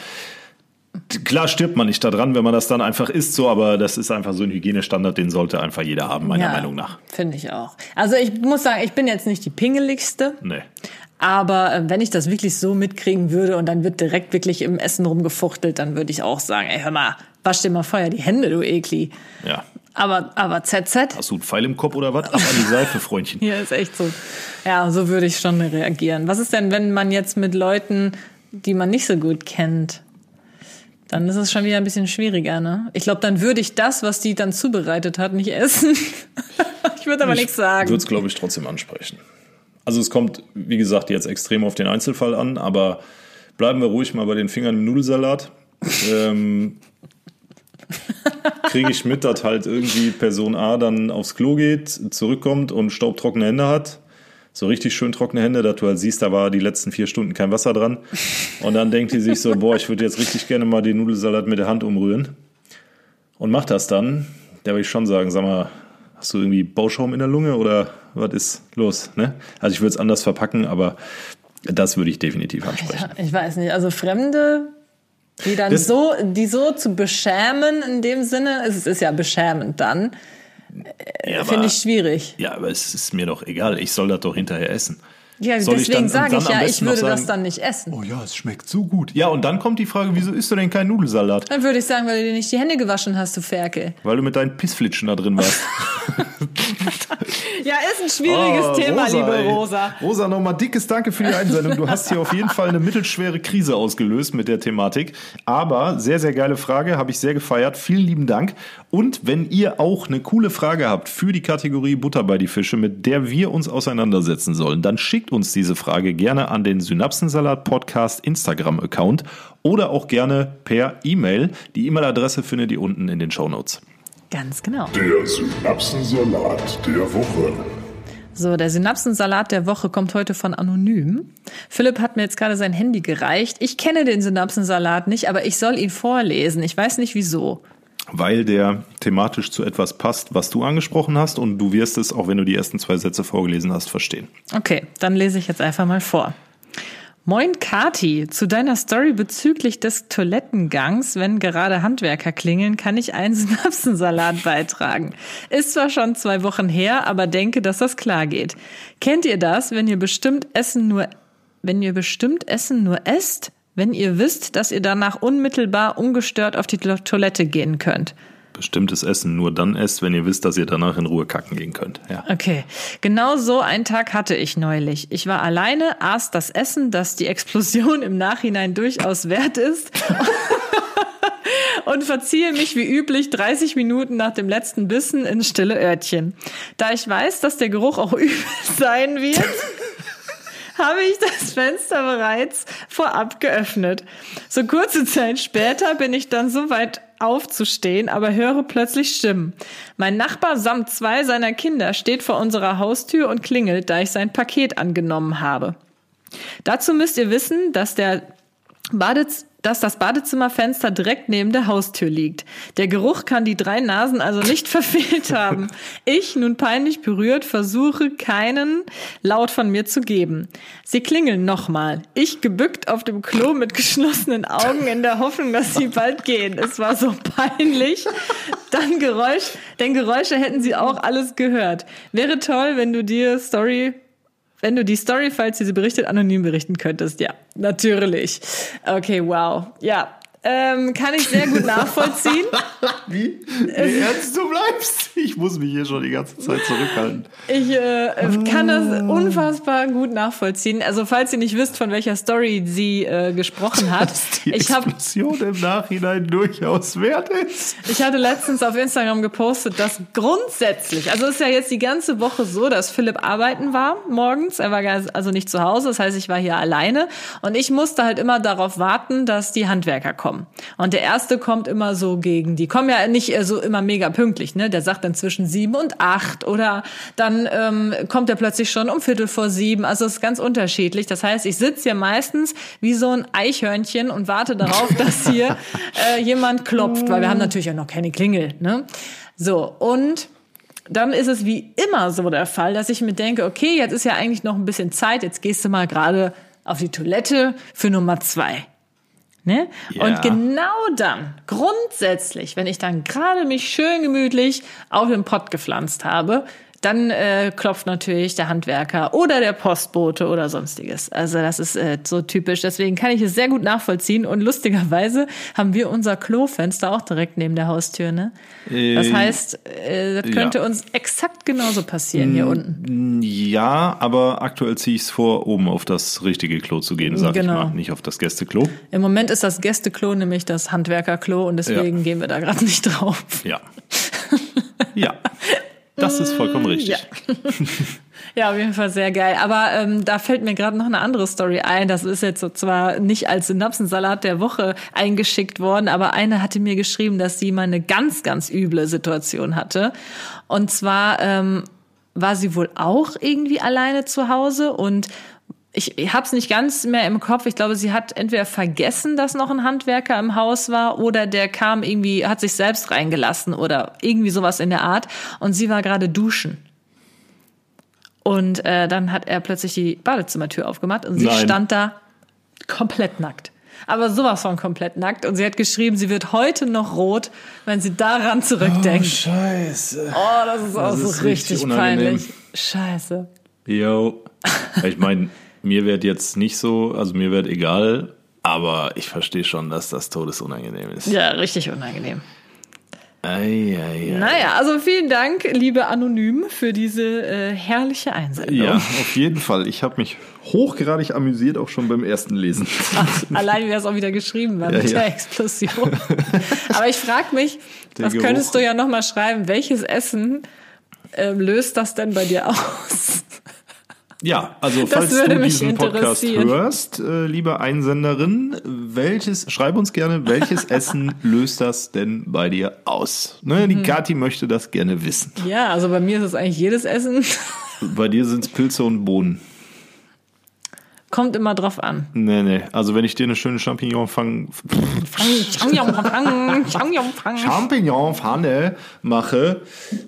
Klar stirbt man nicht daran, wenn man das dann einfach isst, so, aber das ist einfach so ein Hygienestandard, den sollte einfach jeder haben, meiner ja, Meinung nach. Finde ich auch. Also ich muss sagen, ich bin jetzt nicht die pingeligste. Nee. Aber äh, wenn ich das wirklich so mitkriegen würde und dann wird direkt wirklich im Essen rumgefuchtelt, dann würde ich auch sagen, ey, hör mal, wasch dir mal vorher die Hände, du Ekli. Ja. Aber, aber ZZ. Hast du einen Pfeil im Kopf oder was? Ab an die Seife, Freundchen. ja, ist echt so. Ja, so würde ich schon reagieren. Was ist denn, wenn man jetzt mit Leuten, die man nicht so gut kennt, dann ist es schon wieder ein bisschen schwieriger, ne? Ich glaube, dann würde ich das, was die dann zubereitet hat, nicht essen. ich würde aber ich nichts sagen. Ich würde es, glaube ich, trotzdem ansprechen. Also es kommt, wie gesagt, jetzt extrem auf den Einzelfall an, aber bleiben wir ruhig mal bei den Fingern im Nudelsalat. ähm, Kriege ich mit, dass halt irgendwie Person A dann aufs Klo geht, zurückkommt und staubtrockene Hände hat. So richtig schön trockene Hände, dass du halt siehst, da war die letzten vier Stunden kein Wasser dran. Und dann denkt die sich so, boah, ich würde jetzt richtig gerne mal den Nudelsalat mit der Hand umrühren. Und macht das dann. Da würde ich schon sagen, sag mal, Hast du irgendwie Bauschaum in der Lunge oder was ist los? Ne? Also ich würde es anders verpacken, aber das würde ich definitiv ansprechen. Ja, ich weiß nicht. Also Fremde, die dann das, so, die so zu beschämen in dem Sinne, es ist ja beschämend dann, ja, finde ich schwierig. Ja, aber es ist mir doch egal. Ich soll das doch hinterher essen. Ja, Soll deswegen sage ich ja, ich würde sagen, das dann nicht essen. Oh ja, es schmeckt so gut. Ja, und dann kommt die Frage, wieso isst du denn keinen Nudelsalat? Dann würde ich sagen, weil du dir nicht die Hände gewaschen hast, du Ferkel. Weil du mit deinen Pissflitschen da drin warst. Ja, ist ein schwieriges Oh, Thema, Rosa, liebe ey. Rosa. Rosa, nochmal dickes Danke für die Einsendung. Du hast hier auf jeden Fall eine mittelschwere Krise ausgelöst mit der Thematik. Aber sehr, sehr geile Frage, habe ich sehr gefeiert. Vielen lieben Dank. Und wenn ihr auch eine coole Frage habt für die Kategorie Butter bei die Fische, mit der wir uns auseinandersetzen sollen, dann schickt uns diese Frage gerne an den Synapsensalat Podcast Instagram-Account oder auch gerne per E-Mail. Die E-Mail-Adresse findet ihr unten in den Shownotes. Ganz genau. Der Synapsensalat der Woche. So, der Synapsensalat der Woche kommt heute von Anonym. Philipp hat mir jetzt gerade sein Handy gereicht. Ich kenne den Synapsensalat nicht, aber ich soll ihn vorlesen. Ich weiß nicht wieso. weil der thematisch zu etwas passt, was du angesprochen hast und du wirst es, auch wenn du die ersten zwei Sätze vorgelesen hast, verstehen. Okay, dann lese ich jetzt einfach mal vor. Moin Kati, zu deiner Story bezüglich des Toilettengangs, wenn gerade Handwerker klingeln, kann ich einen Synapsensalat beitragen. Ist zwar schon zwei Wochen her, aber denke, dass das klar geht. Kennt ihr das, wenn ihr bestimmt Essen nur, wenn ihr bestimmt Essen nur esst, wenn ihr wisst, dass ihr danach unmittelbar ungestört auf die Toilette gehen könnt? Bestimmtes Essen nur dann esst, wenn ihr wisst, dass ihr danach in Ruhe kacken gehen könnt. Ja. Okay, genau so einen Tag hatte ich neulich. Ich war alleine, aß das Essen, das die Explosion im Nachhinein durchaus wert ist. und verziehe mich wie üblich 30 Minuten nach dem letzten Bissen in stille Örtchen. Da ich weiß, dass der Geruch auch übel sein wird, habe ich das Fenster bereits vorab geöffnet. So kurze Zeit später bin ich dann so weit aufzustehen, aber höre plötzlich Stimmen. Mein Nachbar samt zwei seiner Kinder steht vor unserer Haustür und klingelt, da ich sein Paket angenommen habe. Dazu müsst ihr wissen, dass der Badez dass das Badezimmerfenster direkt neben der Haustür liegt. Der Geruch kann die drei Nasen also nicht verfehlt haben. Ich, nun peinlich berührt, versuche keinen Laut von mir zu geben. Sie klingeln nochmal. Ich gebückt auf dem Klo mit geschlossenen Augen in der Hoffnung, dass sie bald gehen. Es war so peinlich. Dann Geräusch, denn Geräusche hätten sie auch alles gehört. Wäre toll, wenn du dir Story wenn du die Story, falls sie berichtet, anonym berichten könntest. Ja, natürlich. Okay, wow. Ja, ähm, kann ich sehr gut nachvollziehen. Wie? Wie ernst du bleibst? Ich muss mich hier schon die ganze Zeit zurückhalten. Ich äh, kann das unfassbar gut nachvollziehen. Also falls ihr nicht wisst, von welcher Story sie äh, gesprochen hat. Dass die Ich habe Explosion im Nachhinein durchaus wert ist. Ich hatte letztens auf Instagram gepostet, dass grundsätzlich, also es ist ja jetzt die ganze Woche so, dass Philipp arbeiten war morgens. Er war also nicht zu Hause, das heißt, ich war hier alleine und ich musste halt immer darauf warten, dass die Handwerker kommen. Und der erste kommt immer so gegen, die kommen ja nicht äh, so immer mega pünktlich, ne? Der sagt dann zwischen sieben und acht oder dann ähm, kommt er plötzlich schon um Viertel vor sieben. Also es ist ganz unterschiedlich. Das heißt, ich sitze hier meistens wie so ein Eichhörnchen und warte darauf, dass hier äh, jemand klopft, weil wir haben natürlich ja noch keine Klingel, ne? So, und dann ist es wie immer so der Fall, dass ich mir denke, okay, jetzt ist ja eigentlich noch ein bisschen Zeit, jetzt gehst du mal gerade auf die Toilette für Nummer zwei. Ne? Ja. Und genau dann, grundsätzlich, wenn ich dann gerade mich schön gemütlich auf den Pott gepflanzt habe, dann äh, klopft natürlich der Handwerker oder der Postbote oder sonstiges. Also das ist äh, so typisch. Deswegen kann ich es sehr gut nachvollziehen. Und lustigerweise haben wir unser Klofenster auch direkt neben der Haustür. Ne? Das Äh, heißt, äh, das könnte ja. uns exakt genauso passieren hier unten. Ja, aber aktuell ziehe ich es vor, oben auf das richtige Klo zu gehen, sag Genau. ich mal. Nicht auf das Gästeklo. Im Moment ist das Gästeklo nämlich das Handwerkerklo und deswegen gehen wir da gerade nicht drauf. Ja. ja. Das ist vollkommen richtig. Ja. Ja, auf jeden Fall sehr geil. Aber ähm, da fällt mir gerade noch eine andere Story ein. Das ist jetzt so zwar nicht als Synapsensalat der Woche eingeschickt worden, aber eine hatte mir geschrieben, dass sie mal eine ganz, ganz üble Situation hatte. Und zwar ähm, war sie wohl auch irgendwie alleine zu Hause und ich, habe es nicht ganz mehr im Kopf. Ich glaube, sie hat entweder vergessen, dass noch ein Handwerker im Haus war, oder der kam irgendwie, hat sich selbst reingelassen oder irgendwie sowas in der Art. Und sie war gerade duschen. Und äh, dann hat er plötzlich die Badezimmertür aufgemacht und sie Nein. stand da komplett nackt. Aber sowas von komplett nackt. Und sie hat geschrieben, sie wird heute noch rot, wenn sie daran zurückdenkt. Scheiße. Oh, das ist auch Das so ist richtig, richtig peinlich. Scheiße. Yo. Ich meine, mir wird jetzt nicht so, also mir wird egal, aber ich verstehe schon, dass das todesunangenehm ist. Ja, richtig unangenehm. Ei, ei, ei. Naja, also vielen Dank, liebe Anonym, für diese äh, herrliche Einsendung. Ja, auf jeden Fall. Ich habe mich hochgradig amüsiert, auch schon beim ersten Lesen. Allein, wie es auch wieder geschrieben haben Ja, mit ja. der Explosion. Aber ich frage mich, Der das Geruch. könntest du ja nochmal schreiben, welches Essen ähm, löst das denn bei dir aus? Ja, also falls du diesen Podcast hörst, äh, liebe Einsenderin, welches, schreib uns gerne, welches Essen löst das denn bei dir aus? Ne, Mhm. die Kati möchte das gerne wissen. Ja, also bei mir ist es eigentlich jedes Essen. Bei dir sind es Pilze und Bohnen. Kommt immer drauf an. Nee, nee. Also wenn ich dir eine schöne Champignon fang, Champignon-Pfanne mache,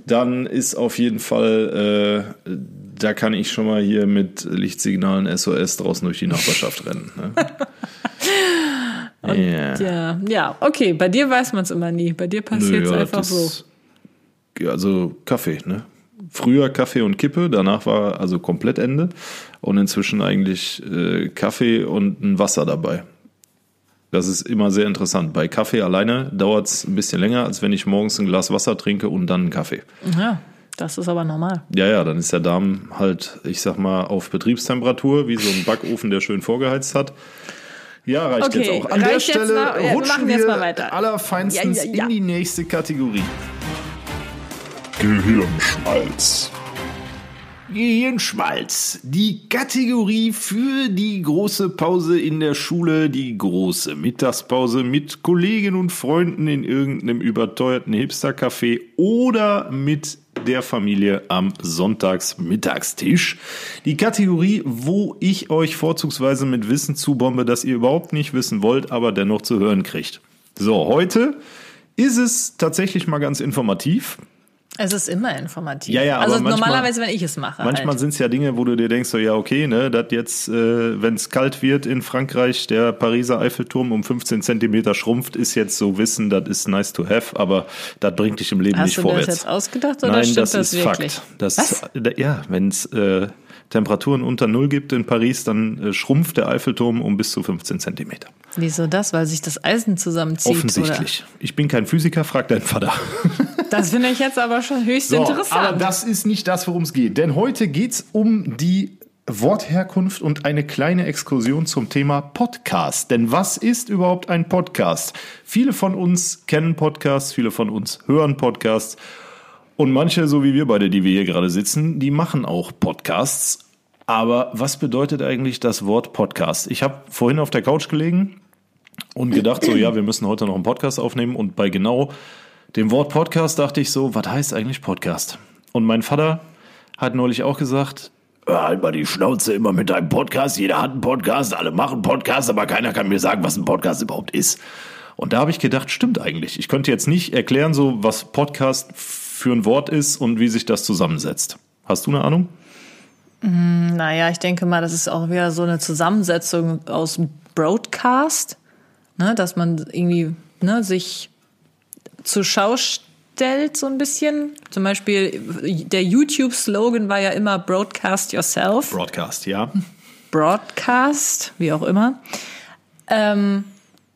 dann ist auf jeden Fall, äh, da kann ich schon mal hier mit Lichtsignalen SOS draußen durch die Nachbarschaft rennen. Ne? ja. Ja, ja, okay, bei dir weiß man es immer nie. Bei dir passiert es ja, einfach das- so. Also Kaffee, ne? Früher Kaffee und Kippe, danach war also komplett Ende. Und inzwischen eigentlich äh, Kaffee und ein Wasser dabei. Das ist immer sehr interessant. Bei Kaffee alleine dauert es ein bisschen länger, als wenn ich morgens ein Glas Wasser trinke und dann einen Kaffee. Ja, das ist aber normal. Ja, ja, dann ist der Darm halt, ich sag mal, auf Betriebstemperatur, wie so ein Backofen, der schön vorgeheizt hat. Ja, reicht Okay, jetzt auch. An reicht der jetzt Stelle noch? Ja, wir rutschen machen wir jetzt mal weiter. allerfeinstens Ja, ja, ja. in die nächste Kategorie. Gehirnschmalz. Gehirnschmalz. Die Kategorie für die große Pause in der Schule, die große Mittagspause mit Kollegen und Freunden in irgendeinem überteuerten Hipstercafé oder mit der Familie am Sonntagsmittagstisch. Die Kategorie, wo ich euch vorzugsweise mit Wissen zubombe, das ihr überhaupt nicht wissen wollt, aber dennoch zu hören kriegt. So, heute ist es tatsächlich mal ganz informativ. Es ist immer informativ. Ja, ja, also manchmal- normalerweise, wenn ich es mache. Manchmal halt. sind es ja Dinge, wo du dir denkst, so ja, okay, ne, das jetzt, äh, wenn es kalt wird in Frankreich, der Pariser Eiffelturm um 15 Zentimeter schrumpft, ist jetzt so Wissen, das ist nice to have, aber das bringt dich im Leben Hast nicht du vorwärts. das jetzt ausgedacht oder Nein, stimmt das, das, ist wirklich? Fakt. Das, Was? äh, Ja, wenn es äh, Temperaturen unter Null gibt in Paris, dann äh, schrumpft der Eiffelturm um bis zu 15 Zentimeter. Wieso das? Weil sich das Eisen zusammenzieht? Offensichtlich. Ich bin kein Physiker, frag deinen Vater. Oder? Das finde ich jetzt aber schon höchst interessant. Aber das ist nicht das, worum es geht. Denn heute geht es um die Wortherkunft und eine kleine Exkursion zum Thema Podcast. Denn was ist überhaupt ein Podcast? Viele von uns kennen Podcasts, viele von uns hören Podcasts. Und manche, so wie wir beide, die wir hier gerade sitzen, die machen auch Podcasts. Aber was bedeutet eigentlich das Wort Podcast? Ich habe vorhin auf der Couch gelegen und gedacht, so ja, wir müssen heute noch einen Podcast aufnehmen. Und bei genau dem Wort Podcast dachte ich so, was heißt eigentlich Podcast? Und mein Vater hat neulich auch gesagt, "Hör halt mal die Schnauze immer mit deinem Podcast. Jeder hat einen Podcast, alle machen Podcasts, aber keiner kann mir sagen, was ein Podcast überhaupt ist. Und da habe ich gedacht, stimmt eigentlich. Ich könnte jetzt nicht erklären, so was Podcast für ein Wort ist und wie sich das zusammensetzt. Hast du eine Ahnung? Naja, ich denke mal, das ist auch wieder so eine Zusammensetzung aus Broadcast, ne, dass man irgendwie ne, sich zur Schau stellt, so ein bisschen. Zum Beispiel, der YouTube-Slogan war ja immer Broadcast Yourself. Broadcast, ja. Broadcast, wie auch immer. Ähm,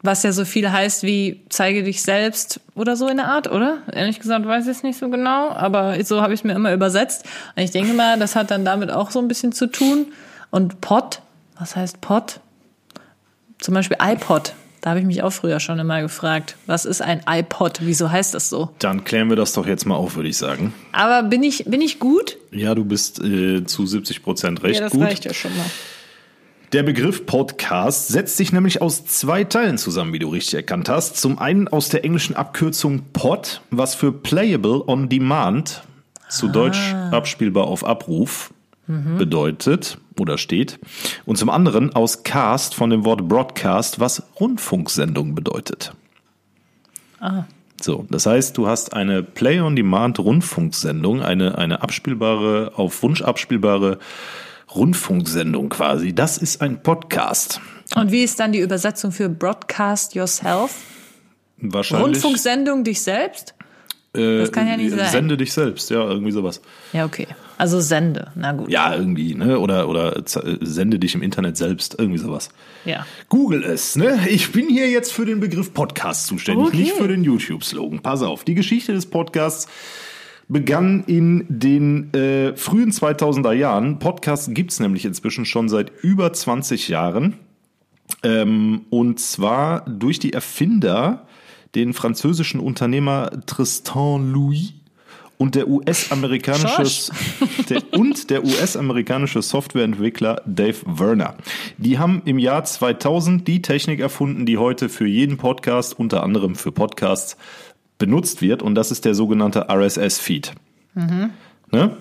was ja so viel heißt wie zeige dich selbst oder so in der Art, oder? Ehrlich gesagt weiß ich es nicht so genau, aber so habe ich es mir immer übersetzt. Und ich denke mal, das hat dann damit auch so ein bisschen zu tun. Und Pod, was heißt Pod? Zum Beispiel iPod. Da habe ich mich auch früher schon immer gefragt, was ist ein iPod? Wieso heißt das so? Dann klären wir das doch jetzt mal auf, würde ich sagen. Aber bin ich, bin ich gut? Ja, du bist äh, zu 70 Prozent recht ja, das gut. reicht ja schon mal. Der Begriff Podcast setzt sich nämlich aus zwei Teilen zusammen, wie du richtig erkannt hast. Zum einen aus der englischen Abkürzung Pod, was für Playable on Demand, zu Deutsch abspielbar auf Abruf, bedeutet oder steht. Und zum anderen aus Cast von dem Wort Broadcast, was Rundfunksendung bedeutet. So, das heißt, du hast eine Play-on-Demand-Rundfunksendung, eine, eine abspielbare, auf Wunsch abspielbare Rundfunksendung quasi. Das ist ein Podcast. Und wie ist dann die Übersetzung für Broadcast Yourself? Wahrscheinlich. Rundfunksendung dich selbst? äh, das kann ja nicht sein. Sende dich selbst, ja, irgendwie sowas. Ja, okay. Also sende, na gut. Ja, irgendwie, ne? Oder, oder z- sende dich im Internet selbst, irgendwie sowas. Ja. Google es, ne? Ich bin hier jetzt für den Begriff Podcast zuständig, Okay. nicht für den YouTube-Slogan. Pass auf, die Geschichte des Podcasts begann in den äh, frühen 2000er Jahren. Podcasts gibt's nämlich inzwischen schon seit über 20 Jahren. Ähm, und zwar durch die Erfinder, den französischen Unternehmer Tristan Louis und der US-amerikanische und der US-amerikanische Softwareentwickler Dave Werner. Die haben im Jahr 2000 die Technik erfunden, die heute für jeden Podcast, unter anderem für Podcasts, benutzt wird. Und das ist der sogenannte RSS-Feed. Ne?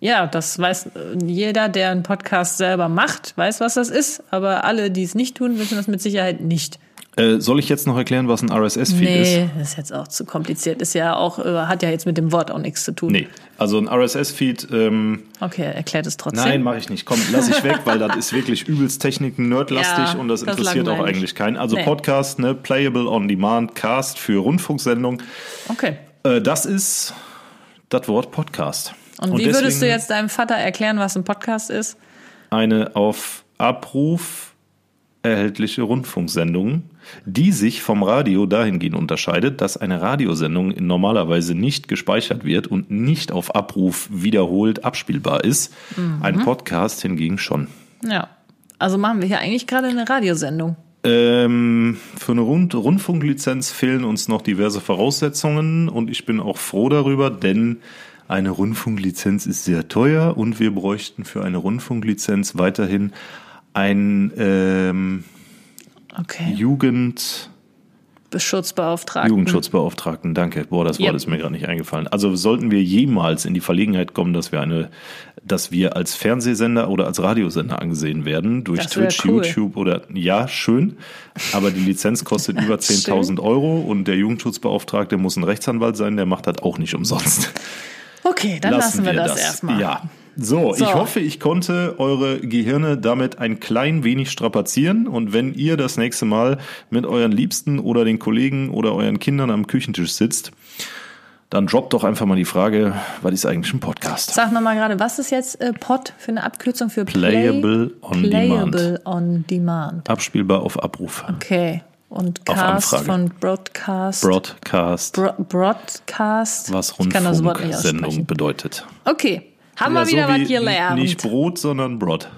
Ja, das weiß äh, jeder, der einen Podcast selber macht, weiß, was das ist. Aber alle, die es nicht tun, wissen das mit Sicherheit nicht. Äh, soll ich jetzt noch erklären, was ein RSS-Feed ist? Nee, das ist jetzt auch zu kompliziert. Ist ja auch, äh, hat ja jetzt mit dem Wort auch nichts zu tun. Nee, also ein RSS-Feed, ähm, Okay, erklärt es trotzdem. nein, mache ich nicht. Komm, lass ich weg, weil das ist wirklich übelst Techniken, nerdlastig Ja, und das das interessiert auch eigentlich keinen. Also Nee. Podcast, ne, Playable on Demand, Cast für Rundfunksendung. Okay. Äh, das ist das Wort Podcast. Und, wie würdest du deswegen jetzt deinem Vater erklären, was ein Podcast ist? Eine auf Abruf erhältliche Rundfunksendung, die sich vom Radio dahingehend unterscheidet, dass eine Radiosendung normalerweise nicht gespeichert wird und nicht auf Abruf wiederholt abspielbar ist. Mhm. Ein Podcast hingegen schon. Ja. Also machen wir hier eigentlich gerade eine Radiosendung. Ähm, für eine Rund Rundfunklizenz fehlen uns noch diverse Voraussetzungen und ich bin auch froh darüber, denn eine Rundfunklizenz ist sehr teuer und wir bräuchten für eine Rundfunklizenz weiterhin ein ähm, Okay. Jugend Beschutzbeauftragten. Jugendschutzbeauftragten. Danke. Boah, das Wort Ja. ist mir gerade nicht eingefallen. Also sollten wir jemals in die Verlegenheit kommen, dass wir eine, dass wir als Fernsehsender oder als Radiosender angesehen werden durch Das Twitch, cool. YouTube oder ja, schön. Aber die Lizenz kostet über 10.000 Euro und der Jugendschutzbeauftragte muss ein Rechtsanwalt sein, der macht das auch nicht umsonst. Okay, dann lassen, wir das, erstmal. Ja. So, So. ich hoffe, ich konnte eure Gehirne damit ein klein wenig strapazieren. Und wenn ihr das nächste Mal mit euren Liebsten oder den Kollegen oder euren Kindern am Küchentisch sitzt, dann droppt doch einfach mal die Frage, was ist eigentlich ein Podcast? Sag nochmal gerade, was ist jetzt äh, POD für eine Abkürzung für Playable on Playable on Demand. Abspielbar auf Abruf. Okay. Und Cast von Broadcast. Broadcast, Bro was Broadcast. nicht Rundfunksendung bedeutet. Okay. Haben Ja, wir wieder so was gelernt. Nicht Brot, sondern Brot.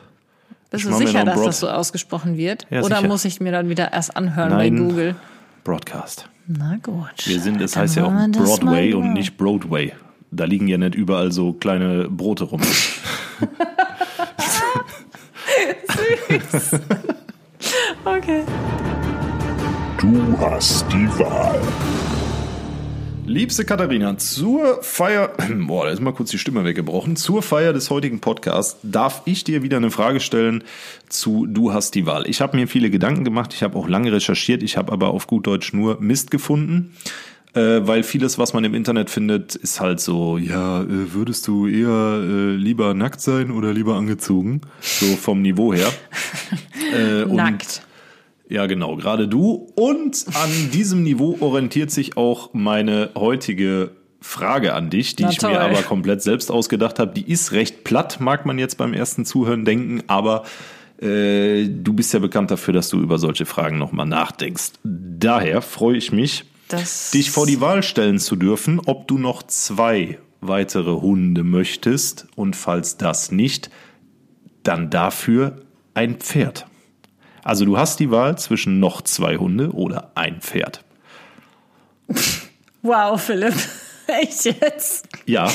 Bist ich du sicher, dass Brot. das so ausgesprochen wird? Ja, Oder sicher. muss ich mir dann wieder erst anhören Nein. bei Google? Broadcast. Na gut. Wir sind, es Dann heißt ja auch Broadway und nicht Broadway. Da liegen ja nicht überall so kleine Brote rum. Okay. Du hast die Wahl. Liebste Katharina, zur Feier, boah, da ist mal kurz die Stimme weggebrochen. Zur Feier des heutigen Podcasts darf ich dir wieder eine Frage stellen zu Du hast die Wahl. Ich habe mir viele Gedanken gemacht, ich habe auch lange recherchiert, ich habe aber auf gut Deutsch nur Mist gefunden. Äh, weil vieles, was man im Internet findet, ist halt so, ja, äh, würdest du eher äh, lieber nackt sein oder lieber angezogen? So vom Niveau her. Äh, Nackt. Ja, genau, gerade du. Und an diesem Niveau orientiert sich auch meine heutige Frage an dich, die Na ich mir toll. aber komplett selbst ausgedacht habe. Die ist recht platt, mag man jetzt beim ersten Zuhören denken, aber äh, du bist ja bekannt dafür, dass du über solche Fragen nochmal nachdenkst. Daher freue ich mich, Das dich vor die Wahl stellen zu dürfen, ob du noch zwei weitere Hunde möchtest und falls das nicht, dann dafür ein Pferd. Also du hast die Wahl zwischen noch zwei Hunde oder ein Pferd. Wow, Philipp. Echt jetzt? Ja.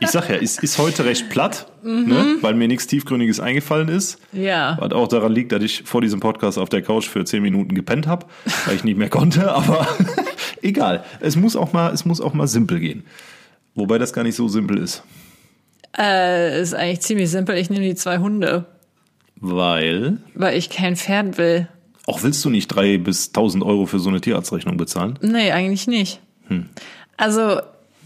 Ich sag ja, es ist heute recht platt, ne, weil mir nichts Tiefgründiges eingefallen ist. Ja. Was auch daran liegt, dass ich vor diesem Podcast auf der Couch für zehn Minuten gepennt habe, weil ich nicht mehr konnte, aber egal. Es muss auch mal, es muss auch mal simpel gehen. Wobei das gar nicht so simpel ist. Äh, ist eigentlich ziemlich simpel. Ich nehme die zwei Hunde, Weil, weil ich kein Pferd will. auch willst du nicht drei bis tausend Euro für so eine Tierarztrechnung bezahlen? Nee, eigentlich nicht. Hm. Also,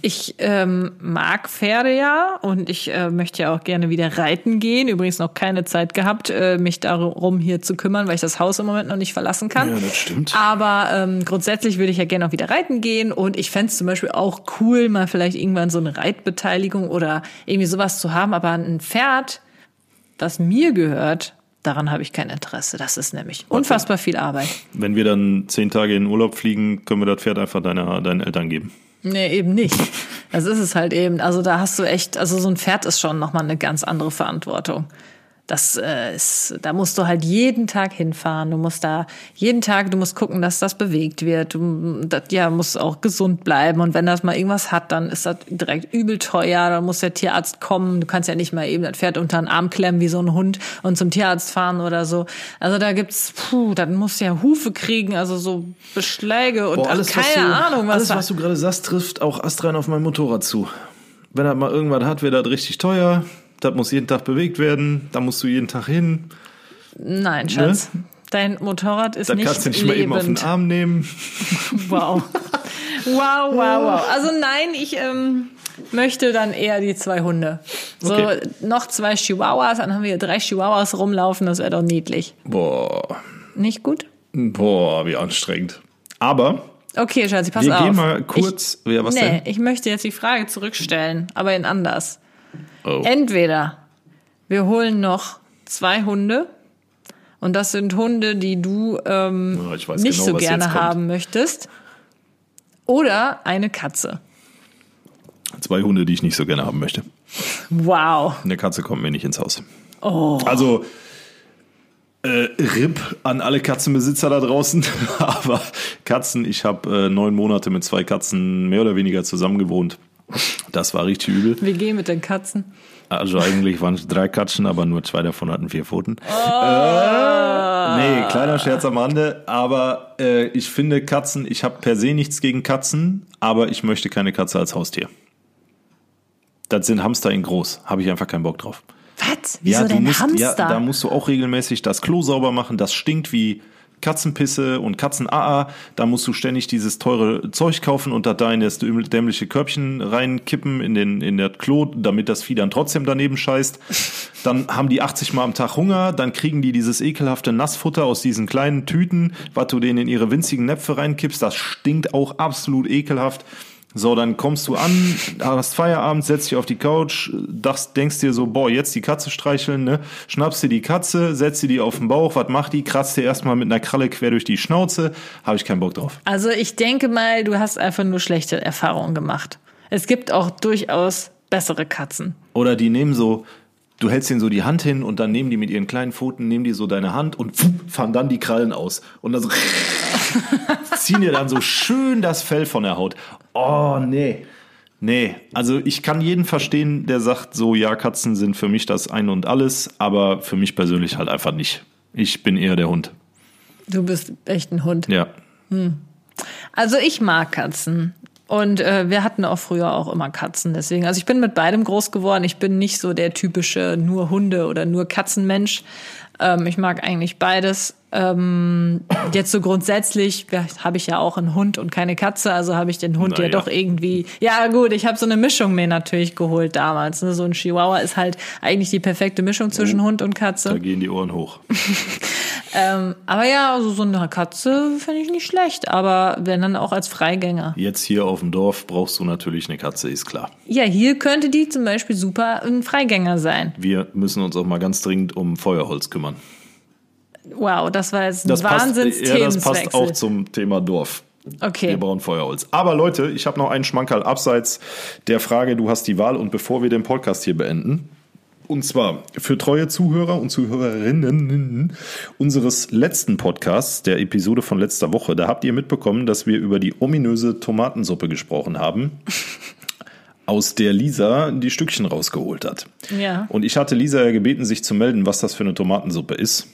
Ich ähm, mag Pferde ja und ich äh, möchte ja auch gerne wieder reiten gehen. Übrigens noch keine Zeit gehabt, äh, mich darum hier zu kümmern, weil ich das Haus im Moment noch nicht verlassen kann. Ja, das stimmt. Aber ähm, grundsätzlich würde ich ja gerne auch wieder reiten gehen und ich fände es zum Beispiel auch cool, mal vielleicht irgendwann so eine Reitbeteiligung oder irgendwie sowas zu haben. Aber ein Pferd, das mir gehört, daran habe ich kein Interesse. Das ist nämlich unfassbar viel Arbeit. Wenn wir dann zehn Tage in den Urlaub fliegen, können wir das Pferd einfach deiner, deinen Eltern geben. Nee, eben nicht. Das ist es halt eben. Also da hast du echt, also so ein Pferd ist schon nochmal eine ganz andere Verantwortung. Das äh, ist, da musst du halt jeden Tag hinfahren. Du musst da jeden Tag, du musst gucken, dass das bewegt wird. Du das, ja, musst auch gesund bleiben. Und wenn das mal irgendwas hat, dann ist das direkt übel teuer. Dann muss der Tierarzt kommen. Du kannst ja nicht mal eben das Pferd unter den Arm klemmen wie so ein Hund und zum Tierarzt fahren oder so. Also da gibt's, puh, dann musst du ja Hufe kriegen, also so Beschläge und Boah, ach, keine du, Ahnung, was alles, was du gerade sagst, trifft auch astrein auf mein Motorrad zu. Wenn er mal irgendwas hat, wird das richtig teuer. Das muss jeden Tag bewegt werden. Da musst du jeden Tag hin. Nein, Schatz. Dein Motorrad ist Da nicht kannst du nicht mal eben auf den lebend. Arm nehmen. Wow. Wow, wow, wow. Also nein, ich ähm, möchte dann eher die zwei Hunde. So Okay. noch zwei Chihuahuas, dann haben wir drei Chihuahuas rumlaufen, das wäre doch niedlich. Boah, Nicht gut? boah, wie anstrengend. Aber Okay, Schatzi, pass wir auf. gehen mal kurz. Ich, ja, was nee, denn? ich möchte jetzt die Frage zurückstellen, aber in anders. Oh. Entweder wir holen noch zwei Hunde und das sind Hunde, die du ähm, weiß nicht genau, so gerne haben möchtest. Oder eine Katze. Zwei Hunde, die ich nicht so gerne haben möchte. Wow. Eine Katze kommt mir nicht ins Haus. Oh. Also, äh, RIP an alle Katzenbesitzer da draußen. Aber Katzen, ich habe äh, neun Monate mit zwei Katzen mehr oder weniger zusammen gewohnt. Das war richtig übel. Wir gehen mit den Katzen. Also eigentlich waren es drei Katzen, aber nur zwei davon hatten vier Pfoten. Oh. Äh, nee, kleiner Scherz am Rande. Aber äh, ich finde Katzen, ich habe per se nichts gegen Katzen, aber ich möchte keine Katze als Haustier. Das sind Hamster in groß. Habe ich einfach keinen Bock drauf. Was? Wieso du denn musst, Hamster? Ja, da musst du auch regelmäßig das Klo sauber machen. Das stinkt wie Katzenpisse und Katzen-AA. Da musst du ständig dieses teure Zeug kaufen und da in das dämliche Körbchen reinkippen in den in das Klo, damit das Vieh dann trotzdem daneben scheißt. Dann haben die 80 Mal am Tag Hunger. Dann kriegen die dieses ekelhafte Nassfutter aus diesen kleinen Tüten, was du denen in ihre winzigen Näpfe reinkippst. Das stinkt auch absolut ekelhaft. So, dann kommst du an, hast Feierabend, setzt dich auf die Couch, denkst dir so, boah, jetzt die Katze streicheln, ne? Schnappst dir die Katze, setzt dir die auf den Bauch, was macht die? Kratzt dir erstmal mit einer Kralle quer durch die Schnauze. Habe ich keinen Bock drauf. Also ich denke mal, du hast einfach nur schlechte Erfahrungen gemacht. Es gibt auch durchaus bessere Katzen. Oder die nehmen so, du hältst ihnen so die Hand hin und dann nehmen die mit ihren kleinen Pfoten, nehmen die so deine Hand und pfuh, fahren dann die Krallen aus. Und dann so ziehen dir dann so schön das Fell von der Haut. Oh, nee. Nee, also ich kann jeden verstehen, der sagt so, ja, Katzen sind für mich das Ein und Alles, aber für mich persönlich halt einfach nicht. Ich bin eher der Hund. Du bist echt ein Hund. Ja. Also ich mag Katzen. Und äh, wir hatten auch früher auch immer Katzen. Deswegen, also ich bin mit beidem groß geworden. Ich bin nicht so der typische nur Hunde oder nur Katzenmensch. Ähm, ich mag eigentlich beides. Ähm, jetzt so grundsätzlich ja, habe ich ja auch einen Hund und keine Katze, also habe ich den Hund ja Naja. doch irgendwie. Ja gut, ich habe so eine Mischung mir natürlich geholt damals. Ne? So ein Chihuahua ist halt eigentlich die perfekte Mischung zwischen Hund und Katze. Da gehen die Ohren hoch. Ähm, aber ja, also so eine Katze finde ich nicht schlecht, aber wenn dann auch als Freigänger. Jetzt hier auf dem Dorf brauchst du natürlich eine Katze, ist klar. Ja, hier könnte die zum Beispiel super ein Freigänger sein. Wir müssen uns auch mal ganz dringend um Feuerholz kümmern. Wow, das war jetzt ein Das passt, wahnsinns ja, das passt auch zum Thema Dorf. Wir Okay. brauchen Feuerholz. Aber Leute, ich habe noch einen Schmankerl abseits der Frage, du hast die Wahl und bevor wir den Podcast hier beenden. Und zwar für treue Zuhörer und Zuhörerinnen unseres letzten Podcasts, der Episode von letzter Woche, da habt ihr mitbekommen, dass wir über die ominöse Tomatensuppe gesprochen haben, aus der Lisa die Stückchen rausgeholt hat. Ja. Und ich hatte Lisa ja gebeten, sich zu melden, was das für eine Tomatensuppe ist.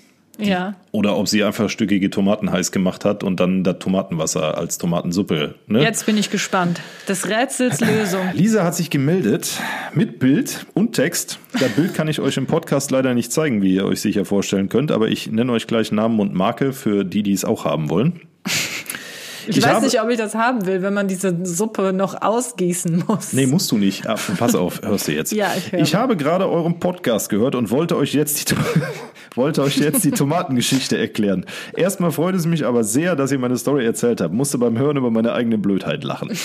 Ja. Oder ob sie einfach stückige Tomaten heiß gemacht hat und dann das Tomatenwasser als Tomatensuppe. Ne? Jetzt bin ich gespannt. Des Rätsels Lösung. Lisa hat sich gemeldet mit Bild und Text. Das Bild kann ich euch im Podcast leider nicht zeigen, wie ihr euch sicher vorstellen könnt, aber ich nenne euch gleich Namen und Marke für die, die es auch haben wollen. Ich, Ich weiß habe- nicht, ob ich das haben will, wenn man diese Suppe noch ausgießen muss. Nee, musst du nicht. Ah, pass auf, hörst du jetzt. Ja, ich höre. Ich habe gerade euren Podcast gehört und wollte euch jetzt die, wollte euch jetzt die Tomatengeschichte erklären. Erstmal freut es mich aber sehr, dass ihr meine Story erzählt habt. Musste beim Hören über meine eigene Blödheit lachen.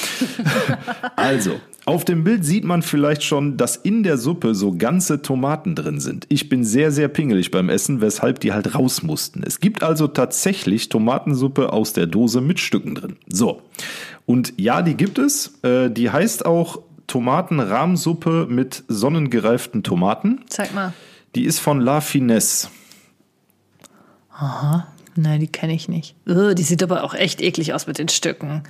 Also, auf dem Bild sieht man vielleicht schon, dass in der Suppe so ganze Tomaten drin sind. Ich bin sehr, sehr pingelig beim Essen, weshalb die halt raus mussten. Es gibt also tatsächlich Tomatensuppe aus der Dose mit Stücken drin. So. Und ja, die gibt es. Äh, Die heißt auch Tomatenrahmsuppe mit sonnengereiften Tomaten. Zeig mal. Die ist von La Finesse. Nein, die kenne ich nicht. Ugh, die sieht aber auch echt eklig aus mit den Stücken.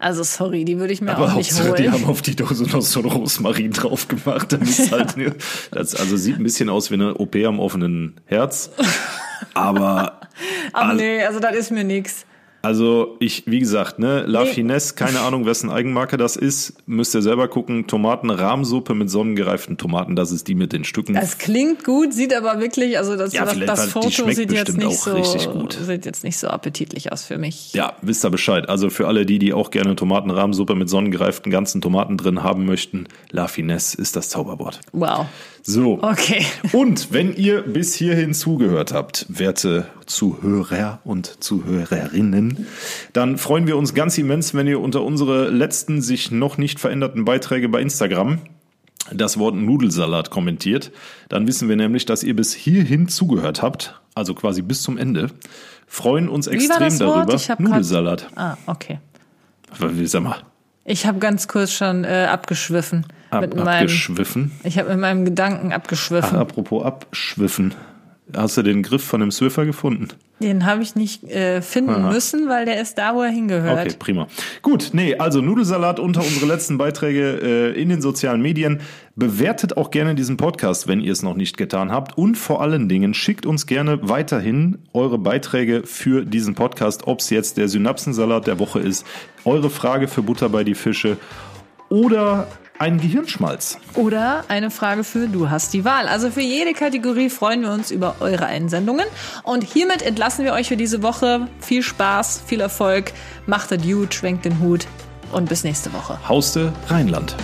Also sorry, die würde ich mir Aber auch nicht Hauptsache, die holen. haben auf die Dose noch so ein Rosmarin drauf gemacht. Ist halt, das also sieht ein bisschen aus wie eine OP am offenen Herz. Aber Aber also- nee, also das ist mir nix. Also ich, wie gesagt, ne, La Nee. Finesse, keine Ahnung, wessen Eigenmarke das ist, müsst ihr selber gucken. Tomatenrahmsuppe mit sonnengereiften Tomaten, das ist die mit den Stücken. Das klingt gut, sieht aber wirklich, also das, Ja, das, das Foto sieht jetzt bestimmt nicht auch so richtig gut. sieht jetzt nicht so appetitlich aus für mich. ja, wisst ihr Bescheid. Also für alle die, die auch gerne Tomatenrahmsuppe mit sonnengereiften ganzen Tomaten drin haben möchten, La Finesse ist das Zauberwort. Wow. So. Okay. Und wenn ihr bis hierhin zugehört habt, werte Zuhörer und Zuhörerinnen, dann freuen wir uns ganz immens, wenn ihr unter unsere letzten sich noch nicht veränderten Beiträge bei Instagram das Wort Nudelsalat kommentiert. Dann wissen wir nämlich, dass ihr bis hierhin zugehört habt, also quasi bis zum Ende. Freuen uns extrem darüber. Ich hab grad- Nudelsalat. Ah, okay. Sag mal, Ich habe ganz kurz schon äh, abgeschwiffen ab, mit meinem abgeschwiffen. ich habe mit meinem Gedanken Ach, abgeschwiffen. apropos abschwiffen. Hast du den Griff von dem Swiffer gefunden? Den habe ich nicht äh, finden müssen, weil der ist da, wo er hingehört. Okay, prima. Gut, nee, also Nudelsalat unter unsere letzten Beiträge äh, in den sozialen Medien. Bewertet auch gerne diesen Podcast, wenn ihr es noch nicht getan habt. Und vor allen Dingen schickt uns gerne weiterhin eure Beiträge für diesen Podcast, ob es jetzt der Synapsensalat der Woche ist, eure Frage für Butter bei die Fische oder ein Gehirnschmalz. Oder eine Frage für Du hast die Wahl. Also für jede Kategorie freuen wir uns über eure Einsendungen. Und hiermit entlassen wir euch für diese Woche. Viel Spaß, viel Erfolg, macht es gut, schwenkt den Hut und bis nächste Woche. Hauste Rheinland.